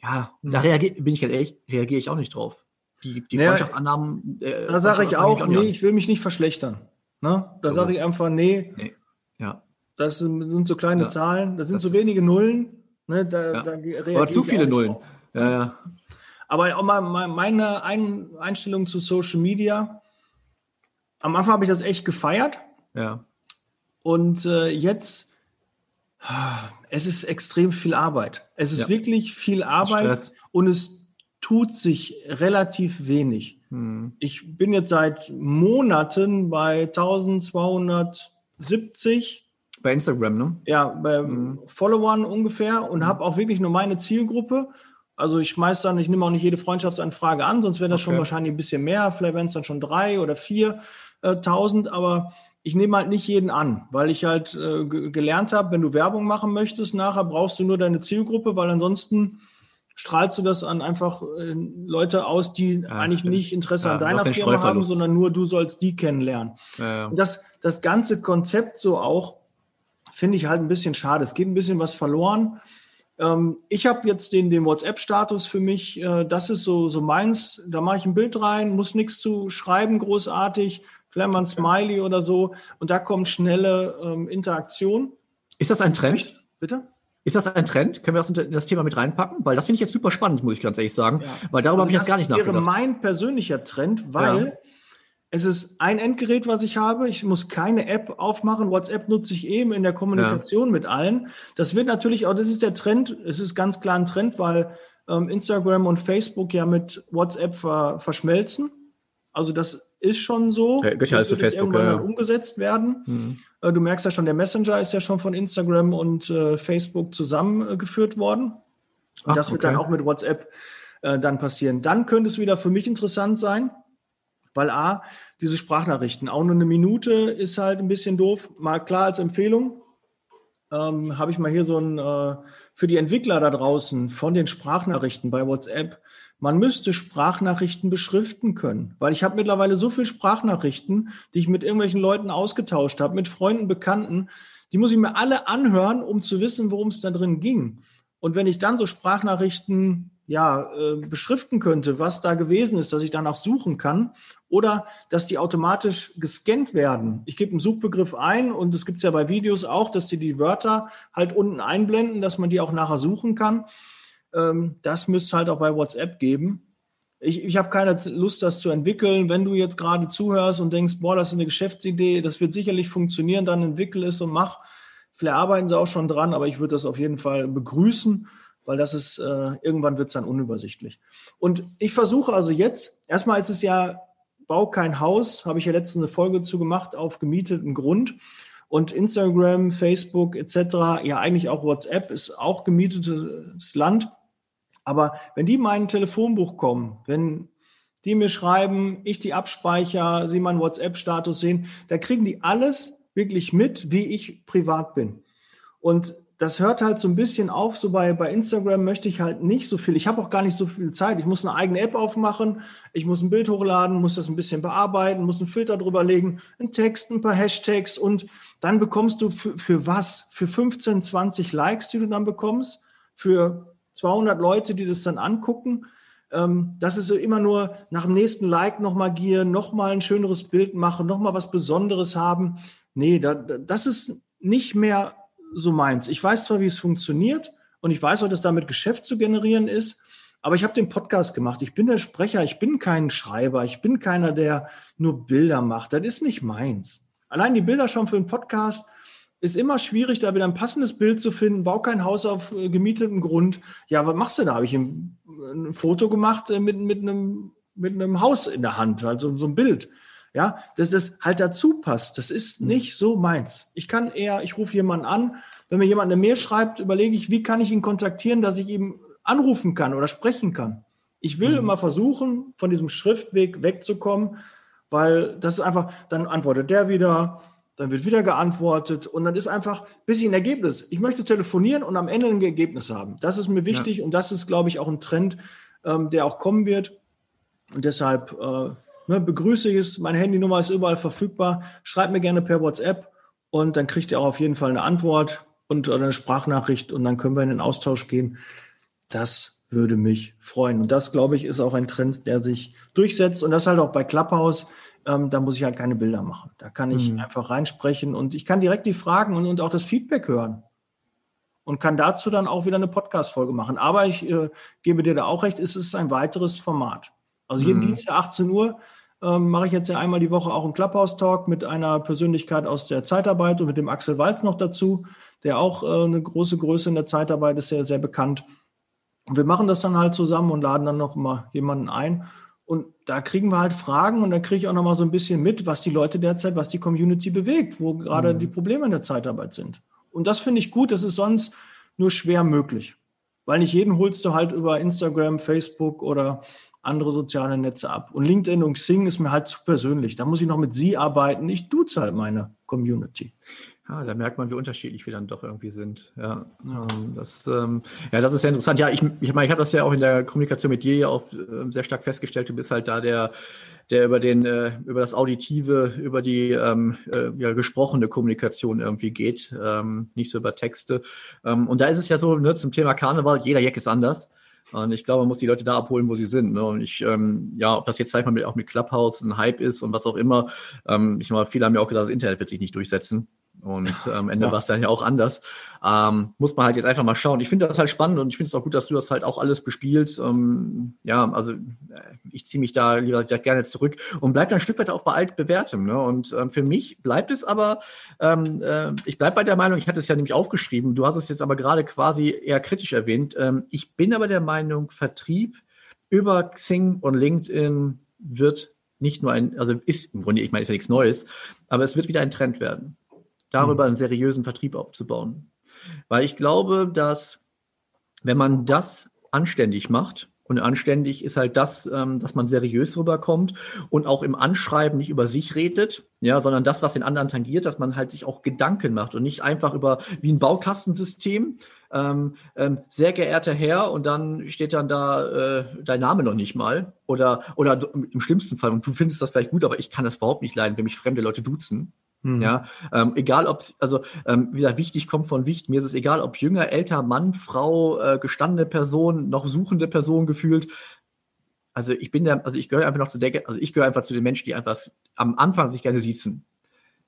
Ja, mhm. da reagier, bin ich ganz ehrlich, reagiere ich auch nicht drauf die, die naja, Freundschaftsannahmen. Äh, da sage ich auch, nee, ich will mich nicht verschlechtern. Ne? Da so. sage ich einfach, nee, nee. Ja. Das sind so kleine ja. Zahlen, das sind das so wenige Nullen. Ne? Da, ja. da Aber zu viele Nullen. Ja, ja. Aber auch mal meine Einstellung zu Social Media. Am Anfang habe ich das echt gefeiert. Ja. Und äh, jetzt, es ist extrem viel Arbeit. Es ist ja. wirklich viel Arbeit Stress. und es tut sich relativ wenig. Hm. Ich bin jetzt seit Monaten bei 1270. Bei Instagram, ne? Ja, bei hm. Followern ungefähr und hm. habe auch wirklich nur meine Zielgruppe. Also ich schmeiß dann, ich nehme auch nicht jede Freundschaftsanfrage an, sonst wäre das okay. schon wahrscheinlich ein bisschen mehr. Vielleicht wären es dann schon drei oder vier äh, tausend, aber ich nehme halt nicht jeden an, weil ich halt äh, gelernt habe, wenn du Werbung machen möchtest, nachher brauchst du nur deine Zielgruppe, weil ansonsten strahlst du das an einfach äh, Leute aus, die ja, eigentlich nicht Interesse ja, an deiner Firma haben, sondern nur du sollst die kennenlernen. Ja, Und das, das ganze Konzept so auch finde ich halt ein bisschen schade. Es geht ein bisschen was verloren. Ähm, ich habe jetzt den, den WhatsApp-Status für mich, äh, das ist so, so meins. Da mache ich ein Bild rein, muss nichts zu schreiben, großartig, vielleicht mal ein Smiley oder so. Und da kommt schnelle ähm, Interaktion. Ist das ein Trend? Bitte? Ist das ein Trend? Können wir das in das Thema mit reinpacken? Weil das finde ich jetzt super spannend, muss ich ganz ehrlich sagen. Ja. Weil darüber also habe ich jetzt gar nicht nachgedacht. Das wäre mein persönlicher Trend, weil ja. es ist ein Endgerät, was ich habe. Ich muss keine App aufmachen. WhatsApp nutze ich eben in der Kommunikation ja. mit allen. Das wird natürlich auch, das ist der Trend. Es ist ganz klar ein Trend, weil ähm, Instagram und Facebook ja mit WhatsApp ver verschmelzen. Also das ist schon so. Ja, das wird Facebook, irgendwann ja. umgesetzt werden. Mhm. Äh, du merkst ja schon, der Messenger ist ja schon von Instagram und äh, Facebook zusammengeführt worden. Ach, das wird okay. dann auch mit WhatsApp äh, dann passieren. Dann könnte es wieder für mich interessant sein, weil A, diese Sprachnachrichten, auch nur eine Minute ist halt ein bisschen doof. Mal klar als Empfehlung, ähm, habe ich mal hier so ein, äh, für die Entwickler da draußen von den Sprachnachrichten bei WhatsApp man müsste Sprachnachrichten beschriften können, weil ich habe mittlerweile so viele Sprachnachrichten, die ich mit irgendwelchen Leuten ausgetauscht habe, mit Freunden, Bekannten, die muss ich mir alle anhören, um zu wissen, worum es da drin ging. Und wenn ich dann so Sprachnachrichten ja äh, beschriften könnte, was da gewesen ist, dass ich danach suchen kann oder dass die automatisch gescannt werden. Ich gebe einen Suchbegriff ein und es gibt es ja bei Videos auch, dass die die Wörter halt unten einblenden, dass man die auch nachher suchen kann. Ähm, das müsste es halt auch bei WhatsApp geben. Ich, ich habe keine Lust, das zu entwickeln. Wenn du jetzt gerade zuhörst und denkst, boah, das ist eine Geschäftsidee, das wird sicherlich funktionieren, dann entwickel es und mach. Vielleicht arbeiten sie auch schon dran, aber ich würde das auf jeden Fall begrüßen, weil das ist, äh, irgendwann wird es dann unübersichtlich. Und ich versuche also jetzt, erstmal ist es ja, bau kein Haus, habe ich ja letztens eine Folge zu gemacht, auf gemieteten Grund. Und Instagram, Facebook etc., ja eigentlich auch WhatsApp ist auch gemietetes Land. Aber wenn die mein Telefonbuch kommen, wenn die mir schreiben, ich die abspeicher, sie meinen WhatsApp-Status sehen, da kriegen die alles wirklich mit, wie ich privat bin. Und das hört halt so ein bisschen auf. So bei, bei Instagram möchte ich halt nicht so viel. Ich habe auch gar nicht so viel Zeit. Ich muss eine eigene App aufmachen. Ich muss ein Bild hochladen, muss das ein bisschen bearbeiten, muss einen Filter drüber legen, einen Text, ein paar Hashtags und dann bekommst du für, für was? Für 15, 20 Likes, die du dann bekommst, für 200 Leute, die das dann angucken. Ähm, das ist so immer nur nach dem nächsten Like nochmal gieren, nochmal ein schöneres Bild machen, nochmal was Besonderes haben. Nee, da, das ist nicht mehr so meins. Ich weiß zwar, wie es funktioniert und ich weiß auch, dass damit Geschäft zu generieren ist, aber ich habe den Podcast gemacht. Ich bin der Sprecher, ich bin kein Schreiber, ich bin keiner, der nur Bilder macht. Das ist nicht meins. Allein die Bilder schon für einen Podcast ist immer schwierig, da wieder ein passendes Bild zu finden. Bau kein Haus auf äh, gemietetem Grund. Ja, was machst du da? Habe ich ein, ein Foto gemacht äh, mit, mit, einem, mit einem Haus in der Hand, also so ein Bild ja, dass das halt dazu passt. Das ist hm. nicht so meins. Ich kann eher, ich rufe jemanden an, wenn mir jemand eine Mail schreibt, überlege ich, wie kann ich ihn kontaktieren, dass ich ihm anrufen kann oder sprechen kann. Ich will mhm. immer versuchen, von diesem Schriftweg wegzukommen, weil das ist einfach, dann antwortet der wieder, dann wird wieder geantwortet und dann ist einfach bis ein Ergebnis. Ich möchte telefonieren und am Ende ein Ergebnis haben. Das ist mir wichtig ja. und das ist, glaube ich, auch ein Trend, ähm, der auch kommen wird. Und deshalb äh, Ne, begrüße ich es, meine Handynummer ist überall verfügbar. Schreibt mir gerne per WhatsApp und dann kriegt ihr auch auf jeden Fall eine Antwort und eine Sprachnachricht und dann können wir in den Austausch gehen. Das würde mich freuen. Und das, glaube ich, ist auch ein Trend, der sich durchsetzt. Und das halt auch bei Clubhouse. Ähm, da muss ich halt keine Bilder machen. Da kann ich mhm. einfach reinsprechen und ich kann direkt die Fragen und, und auch das Feedback hören und kann dazu dann auch wieder eine Podcast-Folge machen. Aber ich äh, gebe dir da auch recht, es ist ein weiteres Format. Also jeden mhm. Dienstag 18 Uhr ähm, mache ich jetzt ja einmal die Woche auch einen Clubhouse-Talk mit einer Persönlichkeit aus der Zeitarbeit und mit dem Axel Walz noch dazu, der auch äh, eine große Größe in der Zeitarbeit ist, sehr, sehr bekannt. Und wir machen das dann halt zusammen und laden dann noch mal jemanden ein. Und da kriegen wir halt Fragen und da kriege ich auch noch mal so ein bisschen mit, was die Leute derzeit, was die Community bewegt, wo gerade mhm. die Probleme in der Zeitarbeit sind. Und das finde ich gut, das ist sonst nur schwer möglich. Weil nicht jeden holst du halt über Instagram, Facebook oder andere soziale Netze ab. Und LinkedIn und Xing ist mir halt zu persönlich. Da muss ich noch mit Sie arbeiten. Ich duze halt meine Community. Ja, da merkt man, wie unterschiedlich wir dann doch irgendwie sind. Ja, ja. Ähm, das, ähm, ja, das ist sehr interessant. Ja, ich, ich meine, ich habe das ja auch in der Kommunikation mit dir ja auch äh, sehr stark festgestellt. Du bist halt da der, der über den, äh, über das Auditive, über die ähm, äh, ja, gesprochene Kommunikation irgendwie geht, ähm, nicht so über Texte. Ähm, und da ist es ja so, ne, zum Thema Karneval, jeder Jack ist anders. Und ich glaube, man muss die Leute da abholen, wo sie sind. Ne? Und ich, ähm, ja, ob das jetzt sag ich mal mit, auch mit Clubhouse ein Hype ist und was auch immer. Ähm, ich meine, viele haben ja auch gesagt, das Internet wird sich nicht durchsetzen. Und äh, am Ende ja. war es dann ja auch anders. Ähm, muss man halt jetzt einfach mal schauen. Ich finde das halt spannend und ich finde es auch gut, dass du das halt auch alles bespielst. Ähm, ja, also äh, ich ziehe mich da lieber gerne zurück und bleib dann ein Stück weit auch bei altbewährtem. Ne? Und ähm, für mich bleibt es aber, ähm, äh, ich bleibe bei der Meinung, ich hatte es ja nämlich aufgeschrieben, du hast es jetzt aber gerade quasi eher kritisch erwähnt. Ähm, ich bin aber der Meinung, Vertrieb über Xing und LinkedIn wird nicht nur ein, also ist im Grunde, ich meine, ist ja nichts Neues, aber es wird wieder ein Trend werden darüber einen seriösen Vertrieb aufzubauen. Weil ich glaube, dass wenn man das anständig macht, und anständig ist halt das, ähm, dass man seriös rüberkommt und auch im Anschreiben nicht über sich redet, ja, sondern das, was den anderen tangiert, dass man halt sich auch Gedanken macht und nicht einfach über wie ein Baukastensystem. Ähm, ähm, sehr geehrter Herr, und dann steht dann da äh, dein Name noch nicht mal. Oder, oder im schlimmsten Fall, und du findest das vielleicht gut, aber ich kann das überhaupt nicht leiden, wenn mich fremde Leute duzen. Mhm. Ja, ähm, egal ob, also ähm, wie gesagt, wichtig kommt von wichtig. Mir ist es egal, ob jünger, älter, Mann, Frau, äh, gestandene Person, noch suchende Person gefühlt. Also ich bin der, also ich gehöre einfach noch zu der, also ich gehöre einfach zu den Menschen, die einfach am Anfang sich gerne siezen.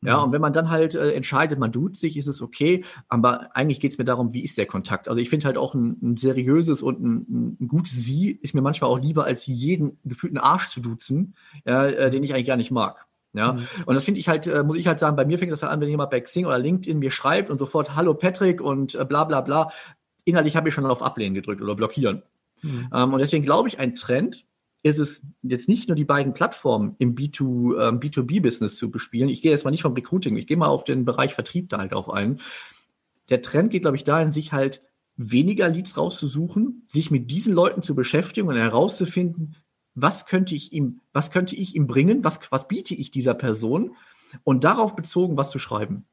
Ja, mhm. und wenn man dann halt äh, entscheidet, man tut sich, ist es okay. Aber eigentlich geht es mir darum, wie ist der Kontakt? Also ich finde halt auch ein, ein seriöses und ein, ein, gutes Sie ist mir manchmal auch lieber, als jeden gefühlten Arsch zu duzen, äh, den ich eigentlich gar nicht mag. Ja, mhm. und das finde ich halt, äh, muss ich halt sagen, bei mir fängt das halt an, wenn jemand bei Xing oder LinkedIn mir schreibt und sofort Hallo Patrick und äh, bla bla bla. Inhaltlich habe ich schon auf Ablehnen gedrückt oder blockieren. Mhm. Ähm, und deswegen glaube ich, ein Trend ist es jetzt nicht nur die beiden Plattformen im B2, ähm, B2B-Business zu bespielen. Ich gehe jetzt mal nicht vom Recruiting, ich gehe mal auf den Bereich Vertrieb da halt auf ein. Der Trend geht, glaube ich, dahin, sich halt weniger Leads rauszusuchen, sich mit diesen Leuten zu beschäftigen und herauszufinden, was könnte ich ihm, was könnte ich ihm bringen, was, was biete ich dieser Person und darauf bezogen was zu schreiben.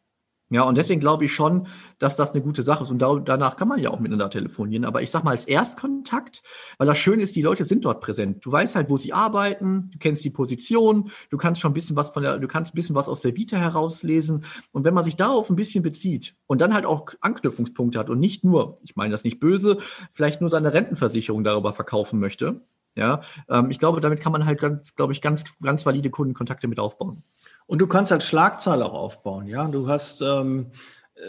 Ja, und deswegen glaube ich schon, dass das eine gute Sache ist. Und da, danach kann man ja auch miteinander telefonieren. Aber ich sag mal als Erstkontakt, weil das Schöne ist, die Leute sind dort präsent. Du weißt halt, wo sie arbeiten, du kennst die Position, du kannst schon ein bisschen was von der, du kannst ein bisschen was aus der Vita herauslesen. Und wenn man sich darauf ein bisschen bezieht und dann halt auch Anknüpfungspunkte hat und nicht nur, ich meine das nicht böse, vielleicht nur seine Rentenversicherung darüber verkaufen möchte. Ja, ähm, ich glaube, damit kann man halt ganz, glaube ich, ganz, ganz valide Kundenkontakte mit aufbauen. Und du kannst halt Schlagzahl auch aufbauen, ja. Du hast ähm,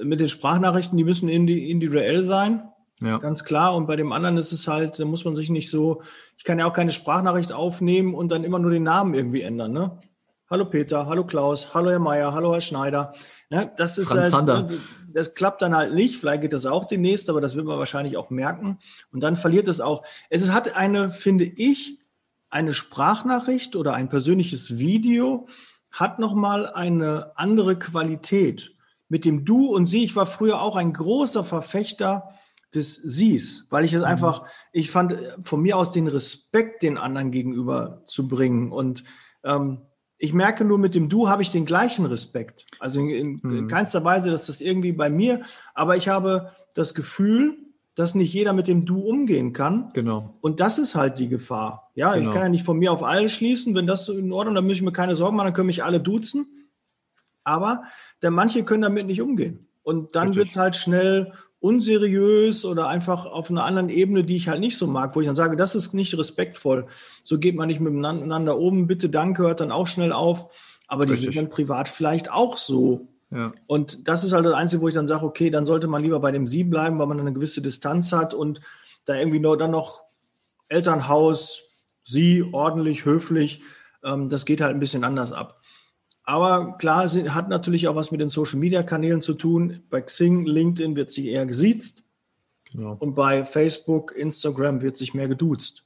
mit den Sprachnachrichten, die müssen individuell sein. Ja. Ganz klar. Und bei dem anderen ist es halt, da muss man sich nicht so, ich kann ja auch keine Sprachnachricht aufnehmen und dann immer nur den Namen irgendwie ändern, ne? Hallo Peter, hallo Klaus, hallo Herr Meier, hallo Herr Schneider. Ja, das ist Franz halt, Sander. Das klappt dann halt nicht. Vielleicht geht das auch demnächst, aber das wird man wahrscheinlich auch merken. Und dann verliert es auch. Es hat eine, finde ich, eine Sprachnachricht oder ein persönliches Video hat nochmal eine andere Qualität. Mit dem Du und Sie, ich war früher auch ein großer Verfechter des Sies, weil ich es mhm. einfach, ich fand von mir aus den Respekt den anderen gegenüber zu bringen. Und ähm, ich merke nur, mit dem Du habe ich den gleichen Respekt. Also in, in, mhm. in keinster Weise, dass das irgendwie bei mir, aber ich habe das Gefühl, dass nicht jeder mit dem Du umgehen kann. Genau. Und das ist halt die Gefahr. Ja, genau. ich kann ja nicht von mir auf alle schließen. Wenn das in Ordnung, dann muss ich mir keine Sorgen machen, dann können mich alle duzen. Aber denn manche können damit nicht umgehen. Und dann wird es halt schnell unseriös oder einfach auf einer anderen Ebene, die ich halt nicht so mag, wo ich dann sage, das ist nicht respektvoll. So geht man nicht miteinander oben. Bitte, danke, hört dann auch schnell auf. Aber die Richtig. sind dann privat vielleicht auch so. Ja. Und das ist halt das Einzige, wo ich dann sage, okay, dann sollte man lieber bei dem Sie bleiben, weil man eine gewisse Distanz hat und da irgendwie nur dann noch Elternhaus, Sie ordentlich, höflich, ähm, das geht halt ein bisschen anders ab. Aber klar, es hat natürlich auch was mit den Social-Media-Kanälen zu tun. Bei Xing, LinkedIn wird sich eher gesiezt. Genau. Und bei Facebook, Instagram wird sich mehr geduzt.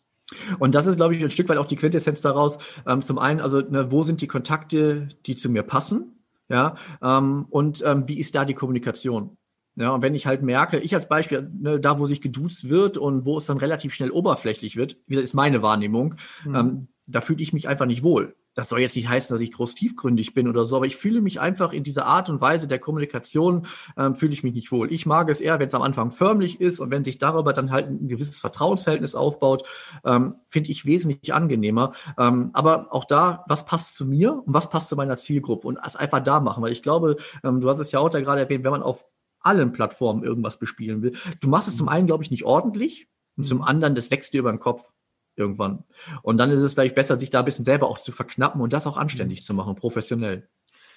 Und das ist, glaube ich, ein Stück weit auch die Quintessenz daraus. Ähm, zum einen, also ne, wo sind die Kontakte, die zu mir passen? Ja, ähm, und ähm, wie ist da die Kommunikation? Ja, und wenn ich halt merke, ich als Beispiel, ne, da wo sich geduzt wird und wo es dann relativ schnell oberflächlich wird, wie gesagt, ist meine Wahrnehmung, mhm. ähm, da fühle ich mich einfach nicht wohl das soll jetzt nicht heißen, dass ich groß tiefgründig bin oder so, aber ich fühle mich einfach in dieser Art und Weise der Kommunikation, ähm, fühle ich mich nicht wohl. Ich mag es eher, wenn es am Anfang förmlich ist und wenn sich darüber dann halt ein gewisses Vertrauensverhältnis aufbaut, ähm, finde ich wesentlich angenehmer. Ähm, aber auch da, was passt zu mir und was passt zu meiner Zielgruppe und das einfach da machen, weil ich glaube, ähm, du hast es ja auch da gerade erwähnt, wenn man auf allen Plattformen irgendwas bespielen will, du machst es zum einen, glaube ich, nicht ordentlich und zum anderen, das wächst dir über den Kopf irgendwann. Und dann ist es vielleicht besser, sich da ein bisschen selber auch zu verknappen und das auch anständig zu machen, professionell.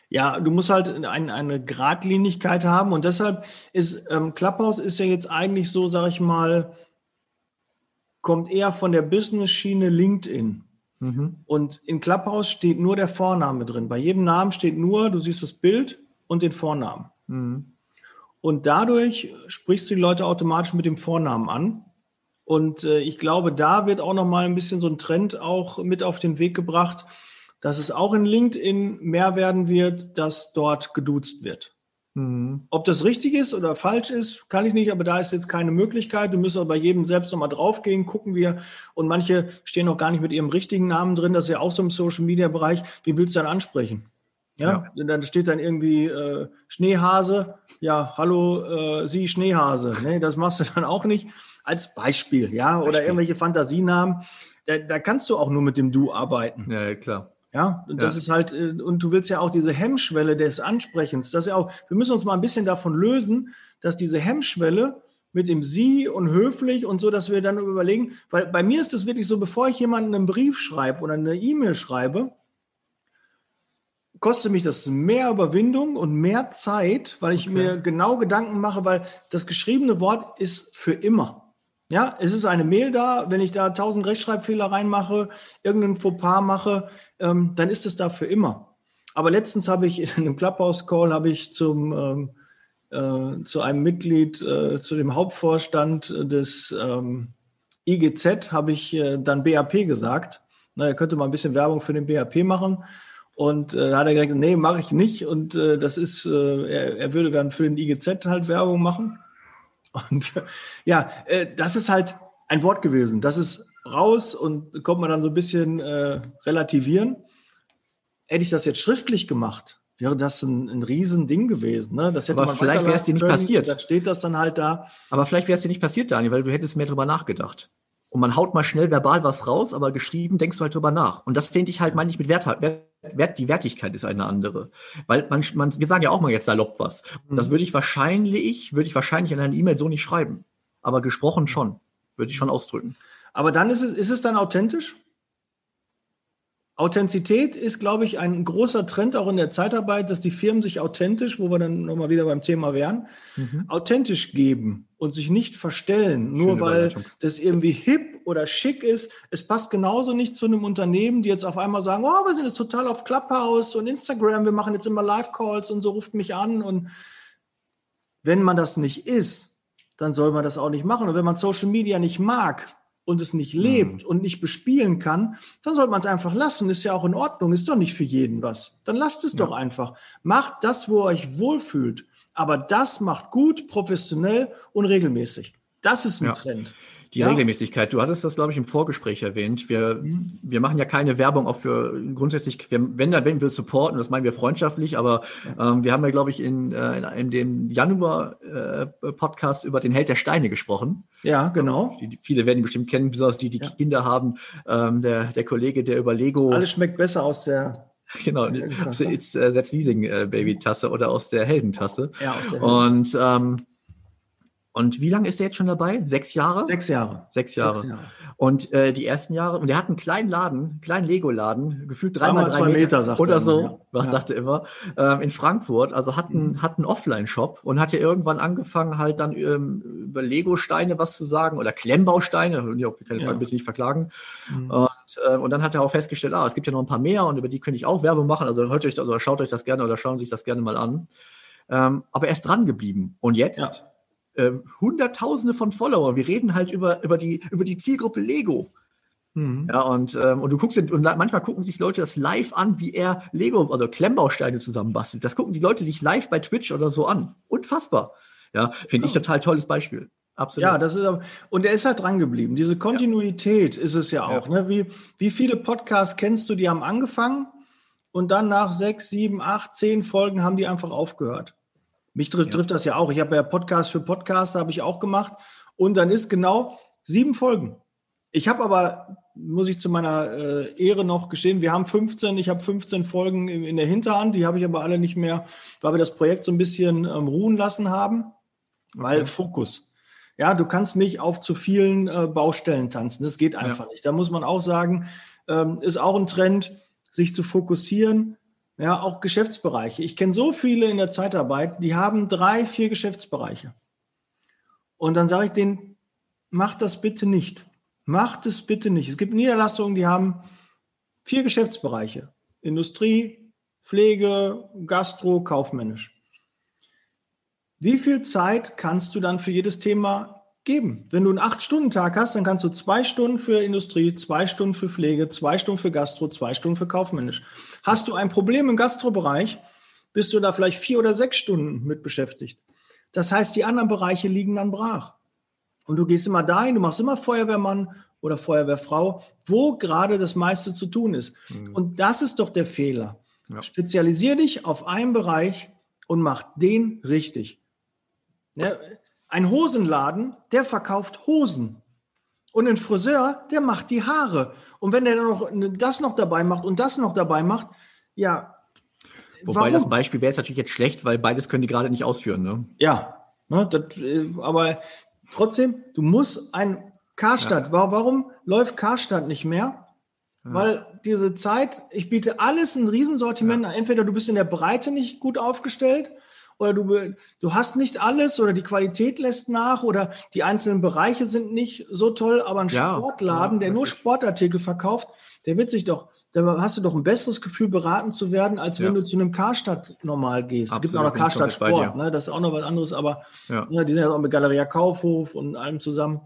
Ja, du musst halt ein, eine Gradlinigkeit haben und deshalb ist ähm, Clubhouse ist ja jetzt eigentlich so, sag ich mal, kommt eher von der Business-Schiene LinkedIn. Mhm. Und in Clubhouse steht nur der Vorname drin. Bei jedem Namen steht nur, du siehst das Bild und den Vornamen. Mhm. Und dadurch sprichst du die Leute automatisch mit dem Vornamen an. Und äh, ich glaube, da wird auch noch mal ein bisschen so ein Trend auch mit auf den Weg gebracht, dass es auch in LinkedIn mehr werden wird, dass dort geduzt wird. Mhm. Ob das richtig ist oder falsch ist, kann ich nicht, aber da ist jetzt keine Möglichkeit. Du musst aber bei jedem selbst nochmal draufgehen, gucken wir. Und manche stehen noch gar nicht mit ihrem richtigen Namen drin. Das ist ja auch so im Social Media Bereich. Wie willst du dann ansprechen? Ja, ja. dann steht dann irgendwie äh, Schneehase. Ja, hallo, äh, Sie Schneehase. Nee, das machst du dann auch nicht als Beispiel, ja, oder irgendwelche Fantasienamen. Da, da, kannst du auch nur mit dem Du arbeiten. Ja, klar. Ja, und das ja. ist halt, äh, und du willst ja auch diese Hemmschwelle des Ansprechens, das ist ja auch, wir müssen uns mal ein bisschen davon lösen, dass diese Hemmschwelle mit dem Sie und höflich und so, dass wir dann überlegen, weil bei mir ist es wirklich so, bevor ich jemanden einen Brief schreibe oder eine E-Mail schreibe, kostet mich das mehr Überwindung und mehr Zeit, weil ich okay. mir genau Gedanken mache, weil das geschriebene Wort ist für immer. Ja, es ist eine Mail da. Wenn ich da tausend Rechtschreibfehler reinmache, irgendeinen Fauxpas mache, ähm, dann ist es da für immer. Aber letztens habe ich in einem Clubhouse-Call habe ich zum ähm, äh, zu einem Mitglied, äh, zu dem Hauptvorstand des ähm, IGZ, habe ich äh, dann BAP gesagt. Na, er könnte mal ein bisschen Werbung für den BAP machen. Und äh, da hat er gesagt, nee, mache ich nicht. Und äh, das ist, äh, er, er würde dann für den IGZ halt Werbung machen. Und ja, äh, das ist halt ein Wort gewesen. Das ist raus und kommt man dann so ein bisschen äh, relativieren. Hätte ich das jetzt schriftlich gemacht, wäre das ein, ein Riesending gewesen. Ne? Das hätte Aber man vielleicht wäre es dir nicht können. passiert. Dann steht das dann halt da. Aber vielleicht wäre es dir nicht passiert, Daniel, weil du hättest mehr drüber nachgedacht. Und man haut mal schnell verbal was raus, aber geschrieben denkst du halt drüber nach. Und das finde ich halt, meine ich, mit Wert, Wert, Wert, die Wertigkeit ist eine andere. Weil man, man, wir sagen ja auch mal jetzt salopp was. Und das würde ich wahrscheinlich, würde ich wahrscheinlich in einer E-Mail so nicht schreiben. Aber gesprochen schon. Würde ich schon ausdrücken. Aber dann ist es, ist es dann authentisch? Authentizität ist, glaube ich, ein großer Trend auch in der Zeitarbeit, dass die Firmen sich authentisch, wo wir dann nochmal wieder beim Thema wären, Mhm. authentisch geben und sich nicht verstellen, nur weil das irgendwie hip oder schick ist. Es passt genauso nicht zu einem Unternehmen, die jetzt auf einmal sagen, oh, wir sind jetzt total auf Clubhouse und Instagram, wir machen jetzt immer Live-Calls und so ruft mich an. Und wenn man das nicht ist, dann soll man das auch nicht machen. Und wenn man Social Media nicht mag und es nicht lebt und nicht bespielen kann, dann sollte man es einfach lassen. Ist ja auch in Ordnung, ist doch nicht für jeden was. Dann lasst es doch einfach. Macht das, wo ihr euch wohlfühlt. Aber das macht gut, professionell und regelmäßig. Das ist ein Ja. Trend. Die Ja. Regelmäßigkeit. Du hattest das, glaube ich, im Vorgespräch erwähnt. Wir, wir machen ja keine Werbung auch für grundsätzlich, wir, wenn dann, wenn wir supporten, das meinen wir freundschaftlich, aber ähm, wir haben ja, glaube ich, in, äh, in, in dem Januar-Podcast über den Held der Steine gesprochen. Ja, genau. Die, die, viele werden ihn bestimmt kennen, besonders die, die Ja. Kinder haben. Ähm, der, der Kollege, der über Lego, Alles schmeckt besser aus der, genau, aus der It's uh, That's Leasing äh, oder aus der Heldentasse. ja, aus der Und, ähm, und wie lange ist der jetzt schon dabei? Sechs Jahre? sechs Jahre. Sechs Jahre. Sechs Jahre. Und äh, die ersten Jahre, und der hat einen kleinen Laden, einen kleinen Lego-Laden, gefühlt Dreimal drei zwei Meter, Meter, sagt oder er so, immer, ja. was Ja. sagte er immer, ähm, in Frankfurt, also hat einen, Mhm. hat einen Offline-Shop und hat ja irgendwann angefangen, halt dann ähm, über Lego-Steine was zu sagen oder Klemmbausteine, keinen Fall Ja. bitte nicht verklagen. Mhm. Und, äh, und dann hat er auch festgestellt, ah, es gibt ja noch ein paar mehr und über die könnte ich auch Werbung machen, also hört euch oder schaut euch das gerne oder schauen sich das gerne mal an. Ähm, aber er ist dran geblieben. Und jetzt Ja. ähm, Hunderttausende von Follower. Wir reden halt über, über, die, über die Zielgruppe Lego. Mhm. Ja, und, ähm, und du guckst, und manchmal gucken sich Leute das live an, wie er Lego oder Klemmbausteine zusammenbastelt. Das gucken die Leute sich live bei Twitch oder so an. Unfassbar. Ja, finde ich total tolles Beispiel. Absolut. Ja, das ist aber, und er ist halt dran geblieben. Diese Kontinuität ist es ja auch. Ne? Wie, wie viele Podcasts kennst du, die haben angefangen und dann nach sechs, sieben, acht, zehn Folgen haben die einfach aufgehört. Mich trifft, Ja. trifft das ja auch. Ich habe ja Podcast für Podcast, habe ich auch gemacht. Und dann ist genau sieben Folgen. Ich habe aber, muss ich zu meiner äh, Ehre noch gestehen, wir haben 15, ich habe 15 Folgen in, in der Hinterhand, die habe ich aber alle nicht mehr, weil wir das Projekt so ein bisschen ähm, ruhen lassen haben, weil Okay. Fokus. Ja, du kannst nicht auf zu vielen äh, Baustellen tanzen. Das geht einfach nicht. Da muss man auch sagen, ähm, ist auch ein Trend, sich zu fokussieren. Ja, auch Geschäftsbereiche. Ich kenne so viele in der Zeitarbeit, die haben drei, vier Geschäftsbereiche. Und dann sage ich denen, macht das bitte nicht. Macht es bitte nicht. Es gibt Niederlassungen, die haben vier Geschäftsbereiche. Industrie, Pflege, Gastro, kaufmännisch. Wie viel Zeit kannst du dann für jedes Thema geben? Wenn du einen Acht-Stunden-Tag hast, dann kannst du zwei Stunden für Industrie, zwei Stunden für Pflege, zwei Stunden für Gastro, zwei Stunden für kaufmännisch. Hast du ein Problem im Gastrobereich, bist du da vielleicht vier oder sechs Stunden mit beschäftigt. Das heißt, die anderen Bereiche liegen dann brach. Und du gehst immer dahin, du machst immer Feuerwehrmann oder Feuerwehrfrau, wo gerade das meiste zu tun ist. Und das ist doch der Fehler. Ja. Spezialisier dich auf einen Bereich und mach den richtig. Ja, ein Hosenladen, der verkauft Hosen. Und ein Friseur, der macht die Haare. Und wenn der dann noch das noch dabei macht und das noch dabei macht, ja. Wobei warum? das Beispiel wäre jetzt natürlich jetzt schlecht, weil beides können die gerade nicht ausführen. Ne? Ja, ne, das, äh, aber trotzdem, du musst ein Karstadt, wa- warum läuft Karstadt nicht mehr? Weil diese Zeit, ich biete alles ein Riesensortiment, an. entweder du bist in der Breite nicht gut aufgestellt oder du, du hast nicht alles oder die Qualität lässt nach oder die einzelnen Bereiche sind nicht so toll, aber ein Ja, Sportladen, ja, der nur. Sportartikel verkauft, der wird sich doch, da hast du doch ein besseres Gefühl, beraten zu werden, als wenn Ja. du zu einem Karstadt normal gehst. es gibt auch noch Karstadt Sport, ne? das ist auch noch was anderes, aber Ja. ja, die sind ja auch mit Galeria Kaufhof und allem zusammen.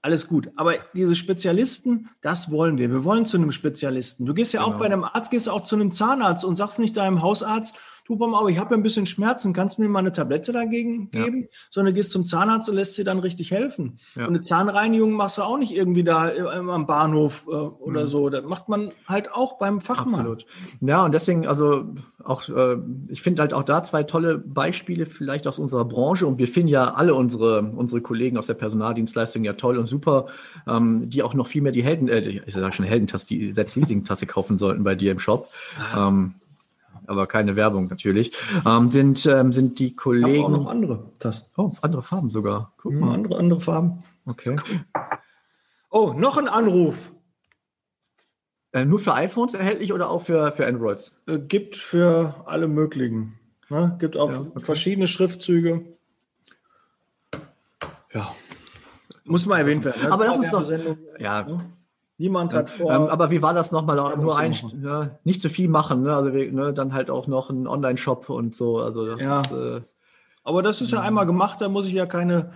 Alles gut. Aber diese Spezialisten, das wollen wir. Wir wollen zu einem Spezialisten. Du gehst ja auch Genau. bei einem Arzt, gehst auch zu einem Zahnarzt und sagst nicht deinem Hausarzt, du Bom, aber ich habe ein bisschen Schmerzen, kannst du mir mal eine Tablette dagegen Ja. geben? Sondern gehst zum Zahnarzt und lässt dir dann richtig helfen. Ja. Und eine Zahnreinigung machst du auch nicht irgendwie da äh, am Bahnhof äh, oder Mhm. so. Das macht man halt auch beim Fachmann. Absolut. Ja, und deswegen, also auch, äh, ich finde halt auch da zwei tolle Beispiele vielleicht aus unserer Branche und wir finden ja alle unsere, unsere Kollegen aus der Personaldienstleistung ja toll und super, ähm, die auch noch viel mehr die Helden, äh, ich sage schon Heldentasse, die Setz-Leasing-Tasse kaufen sollten bei dir im Shop. Ähm, aber keine Werbung natürlich. Ähm, sind, ähm, sind die Ich habe auch Kollegen. noch andere Tasten. Oh, andere Farben sogar. Guck Mhm, mal. andere, andere Farben. Okay. Oh, noch ein Anruf. Äh, nur für iPhones erhältlich oder auch für, für Androids? Äh, gibt für alle möglichen. Ne? Gibt auch Ja, okay. verschiedene Schriftzüge. Ja. Muss mal erwähnt werden. ne? Aber das ist doch-. Ja, Niemand hat vor. Ähm, aber wie war das nochmal? Nur ein, ja, nicht zu viel machen, ne? Also ne, dann halt auch noch ein Online-Shop und so. Also das Ja. ist, äh, Aber das ist ja einmal gemacht, da muss ich ja keine.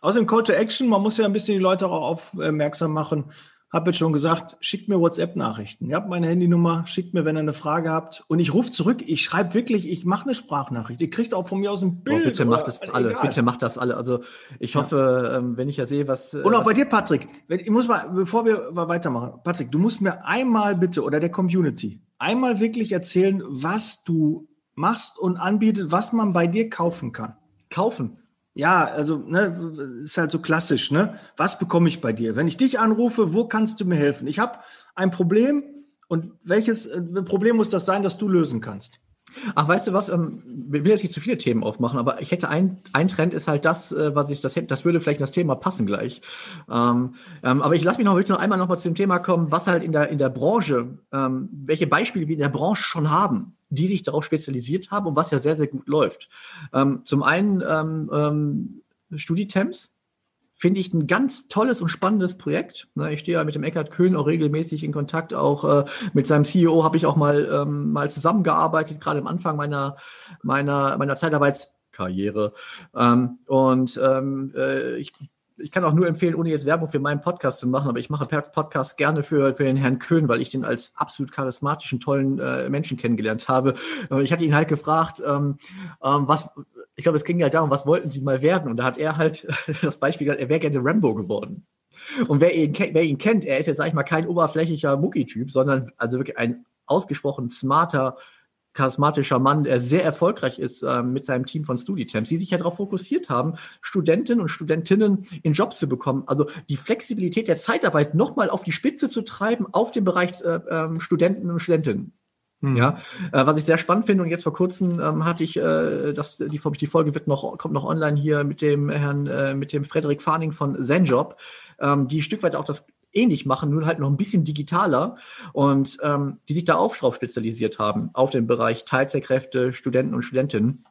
Außerdem Call to Action, man muss ja ein bisschen die Leute darauf aufmerksam machen. Hab jetzt schon gesagt, schickt mir WhatsApp-Nachrichten. Ihr habt meine Handynummer, schickt mir, wenn ihr eine Frage habt. Und ich rufe zurück, ich schreibe wirklich, ich mache eine Sprachnachricht. Ihr kriegt auch von mir aus ein Bild. bitte oder- macht es alle, egal. bitte macht das alle. Also ich hoffe, ähm, wenn ich ja sehe, was. äh, Und auch was, bei dir, Patrick, ich muss mal, bevor wir mal weitermachen, Patrick, du musst mir einmal bitte oder der Community einmal wirklich erzählen, was du machst und anbietet, was man bei dir kaufen kann. kaufen. Ja, also ne, ist halt so klassisch. Ne? Was bekomme ich bei dir? Wenn ich dich anrufe, wo kannst du mir helfen? Ich habe ein Problem und welches äh, Problem muss das sein, das du lösen kannst? Ach, weißt du was? Ähm, ich will jetzt nicht zu viele Themen aufmachen, aber ich hätte ein, ein Trend ist halt das, äh, was ich, das hätte, das würde vielleicht in das Thema passen gleich. Ähm, ähm, aber ich lasse mich noch, noch einmal noch mal zu dem Thema kommen, was halt in der, in der Branche, ähm, welche Beispiele wir in der Branche schon haben, die sich darauf spezialisiert haben und was ja sehr, sehr gut läuft. Ähm, zum einen ähm, ähm, Studitemps, finde ich ein ganz tolles und spannendes Projekt. Ich stehe ja mit dem Eckhard Köhn auch regelmäßig in Kontakt. Auch äh, mit seinem CEO habe ich auch mal, ähm, mal zusammengearbeitet, gerade am Anfang meiner, meiner, meiner Zeitarbeitskarriere. Ähm, und äh, ich ich kann auch nur empfehlen, ohne jetzt Werbung für meinen Podcast zu machen, aber ich mache Podcast gerne für, für den Herrn Köhn, weil ich den als absolut charismatischen, tollen äh, Menschen kennengelernt habe. Äh, ich hatte ihn halt gefragt, ähm, ähm, was, ich glaube, es ging halt darum, was wollten Sie mal werden? Und da hat er halt das Beispiel gesagt, er wäre gerne Rambo geworden. Und wer ihn, wer ihn kennt, er ist jetzt, sag ich mal, kein oberflächlicher Mucki-Typ, sondern also wirklich ein ausgesprochen smarter, charismatischer Mann, der sehr erfolgreich ist ähm, mit seinem Team von Studitemps, die sich ja darauf fokussiert haben, Studentinnen und Studentinnen in Jobs zu bekommen. Also die Flexibilität der Zeitarbeit nochmal auf die Spitze zu treiben auf dem Bereich äh, ähm, Studenten und Studentinnen. Ja, äh, was ich sehr spannend finde und jetzt vor kurzem ähm, hatte ich, äh, das, die, die Folge wird noch, kommt noch online hier mit dem Herrn, äh, mit dem Frederik Farning von Zenjob, ähm, die ein Stück weit auch das ähnlich machen, nur halt noch ein bisschen digitaler und ähm, die sich da auf drauf spezialisiert haben, auf den Bereich Teilzeitkräfte, Studenten und Studentinnen.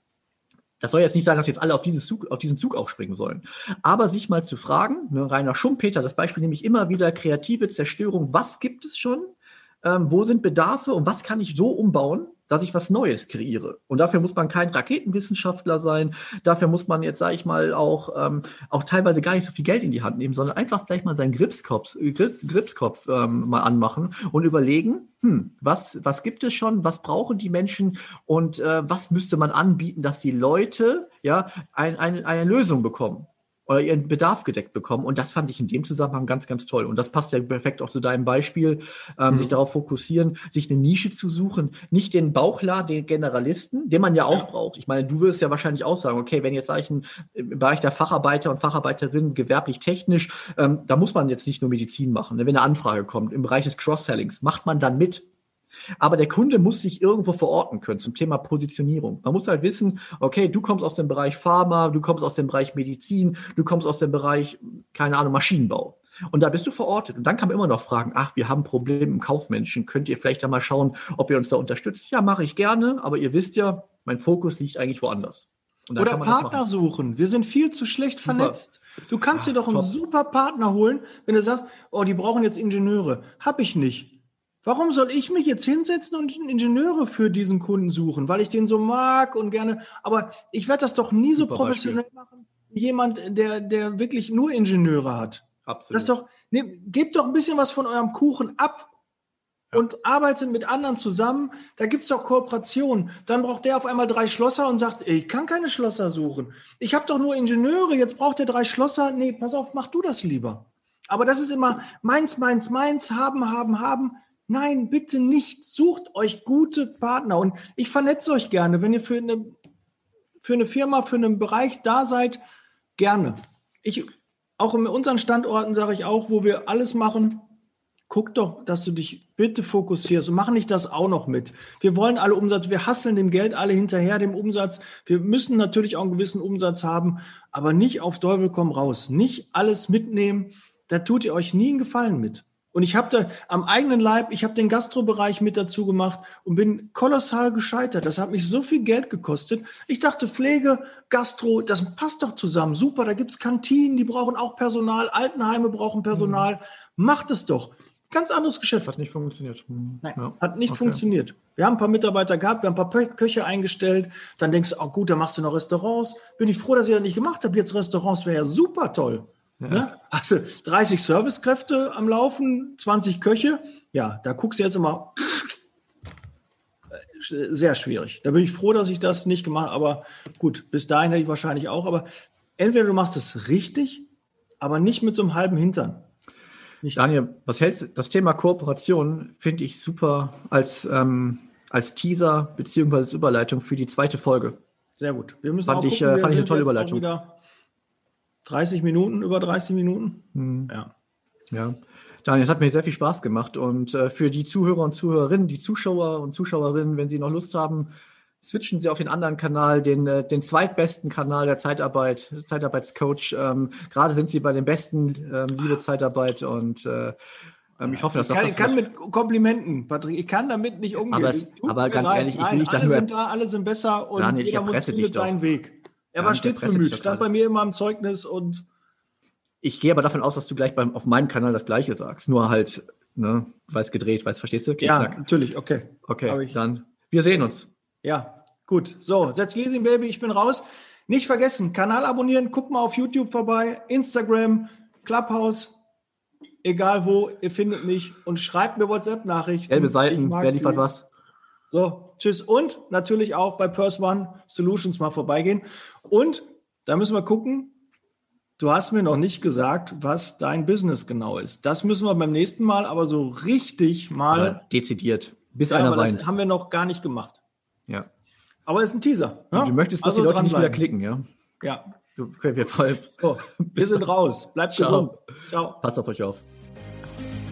Das soll jetzt nicht sein, dass jetzt alle auf, Zug, auf diesen Zug aufspringen sollen. Aber sich mal zu fragen, ne, Rainer Schumpeter, das Beispiel nehme ich immer wieder, kreative Zerstörung, was gibt es schon? ähm, wo sind Bedarfe und was kann ich so umbauen, dass ich was Neues kreiere. Und dafür muss man kein Raketenwissenschaftler sein. Dafür muss man jetzt, sage ich mal, auch, ähm, auch teilweise gar nicht so viel Geld in die Hand nehmen, sondern einfach vielleicht mal seinen Gripskopf, äh, Grips, Gripskopf ähm, mal anmachen und überlegen, hm, was, was gibt es schon, was brauchen die Menschen und äh, was müsste man anbieten, dass die Leute ja ein, ein, eine Lösung bekommen oder ihren Bedarf gedeckt bekommen. Und das fand ich in dem Zusammenhang ganz, ganz toll. Und das passt ja perfekt auch zu deinem Beispiel, ähm, Mhm. sich darauf fokussieren, sich eine Nische zu suchen, nicht den Bauchler, den Generalisten, den man ja auch Ja. braucht. Ich meine, du wirst ja wahrscheinlich auch sagen, okay, wenn jetzt sage ich ein, im Bereich der Facharbeiter und Facharbeiterinnen gewerblich technisch, ähm, da muss man jetzt nicht nur Medizin machen. ne? Wenn eine Anfrage kommt im Bereich des Cross-Sellings, macht man dann mit. Aber der Kunde muss sich irgendwo verorten können zum Thema Positionierung. Man muss halt wissen, okay, du kommst aus dem Bereich Pharma, du kommst aus dem Bereich Medizin, du kommst aus dem Bereich, keine Ahnung, Maschinenbau. Und da bist du verortet. Und dann kann man immer noch fragen, ach, wir haben ein Problem im Kaufmenschen. Könnt ihr vielleicht da mal schauen, ob ihr uns da unterstützt? Ja, mache ich gerne. Aber ihr wisst ja, mein Fokus liegt eigentlich woanders. Oder Partner suchen. Wir sind viel zu schlecht Super. vernetzt. Du kannst Ja, dir doch einen top. super Partner holen, wenn du sagst, oh, die brauchen jetzt Ingenieure. Hab ich nicht. Warum soll ich mich jetzt hinsetzen und Ingenieure für diesen Kunden suchen? Weil ich den so mag und gerne. Aber ich werde das doch nie so Super professionell machen wie jemand, der, der wirklich nur Ingenieure hat. Absolut. Das doch, ne, gebt doch ein bisschen was von eurem Kuchen ab. und arbeitet mit anderen zusammen. Da gibt's doch Kooperation. Dann braucht der auf einmal drei Schlosser und sagt, ey, ich kann keine Schlosser suchen. Ich habe doch nur Ingenieure, jetzt braucht er drei Schlosser. Nee, pass auf, mach du das lieber. Aber das ist immer meins, meins, meins, haben, haben, haben. Nein, bitte nicht. Sucht euch gute Partner. Und ich vernetze euch gerne. Wenn ihr für eine, für eine Firma, für einen Bereich da seid, gerne. Ich, auch in unseren Standorten sage ich auch, wo wir alles machen, guck doch, dass du dich bitte fokussierst und mach nicht das auch noch mit. Wir wollen alle Umsatz, wir hasseln dem Geld alle hinterher, dem Umsatz. Wir müssen natürlich auch einen gewissen Umsatz haben, aber nicht auf Teufel komm raus. Nicht alles mitnehmen. Da tut ihr euch nie einen Gefallen mit. Und ich habe da am eigenen Leib, ich habe den Gastrobereich mit dazu gemacht und bin kolossal gescheitert. Das hat mich so viel Geld gekostet. Ich dachte, Pflege, Gastro, das passt doch zusammen. Super, da gibt's Kantinen, die brauchen auch Personal, Altenheime brauchen Personal. Mhm. Macht es doch. Ganz anderes Geschäft. Hat nicht funktioniert. Mhm. Nein, ja. hat nicht okay. funktioniert. Wir haben ein paar Mitarbeiter gehabt, wir haben ein paar Köche eingestellt. Dann denkst du, oh gut, dann machst du noch Restaurants. Bin ich froh, dass ich das nicht gemacht habe. Jetzt Restaurants wäre ja super toll. Ja. Ne? Du 30 Servicekräfte am Laufen, 20 Köche? Ja, da guckst du jetzt immer. Sehr schwierig. Da bin ich froh, dass ich das nicht gemacht habe. Aber gut, bis dahin hätte ich wahrscheinlich auch. Aber entweder du machst es richtig, aber nicht mit so einem halben Hintern. Nicht Daniel, was hältst du? Das Thema Kooperation finde ich super als, ähm, als Teaser beziehungsweise Überleitung für die zweite Folge. Sehr gut. Wir müssen fand auch ich, gucken, äh, fand ich eine tolle Überleitung. 30 Minuten, über 30 Minuten. Hm. Ja. Ja. Daniel, es hat mir sehr viel Spaß gemacht. Und äh, für die Zuhörer und Zuhörerinnen, die Zuschauer und Zuschauerinnen, wenn sie noch Lust haben, switchen Sie auf den anderen Kanal, den, äh, den zweitbesten Kanal der Zeitarbeit, Zeitarbeitscoach. Ähm, gerade sind Sie bei den besten, ähm, liebe Zeitarbeit. Und äh, ähm, ich hoffe, dass ich kann, das. Ich kann mit Komplimenten, Patrick. Ich kann damit nicht umgehen. Aber, es, aber ganz rein. ehrlich, ich will nicht alle nur. Sind da, alle sind besser und Daniel, jeder muss mit seinen Weg. Er war stets bemüht, stand bei mir immer im Zeugnis und. Ich gehe aber davon aus, dass du gleich beim, auf meinem Kanal das Gleiche sagst. Nur halt, ne, weiß gedreht, weiß, verstehst du? Okay, ja, sag. natürlich, okay. Okay, dann, wir sehen uns. Ja, gut. So, setz Leasing Baby, ich bin raus. Nicht vergessen, Kanal abonnieren, guck mal auf YouTube vorbei, Instagram, Clubhouse, egal wo, ihr findet mich und schreibt mir WhatsApp-Nachrichten. Gelbe Seiten, wer liefert die. was? So, tschüss. Und natürlich auch bei Purse One Solutions mal vorbeigehen. Und da müssen wir gucken. Du hast mir noch nicht gesagt, was dein Business genau ist. Das müssen wir beim nächsten Mal aber so richtig mal. Aber dezidiert. Bis ja, einer weint. Das haben wir noch gar nicht gemacht. Ja. Aber es ist ein Teaser. Ne? Du möchtest, dass also die Leute nicht wieder klicken, ja? Ja. Du, okay, wir, voll. So, wir sind raus. Bleibt Ciao. gesund. Ciao. Passt auf euch auf.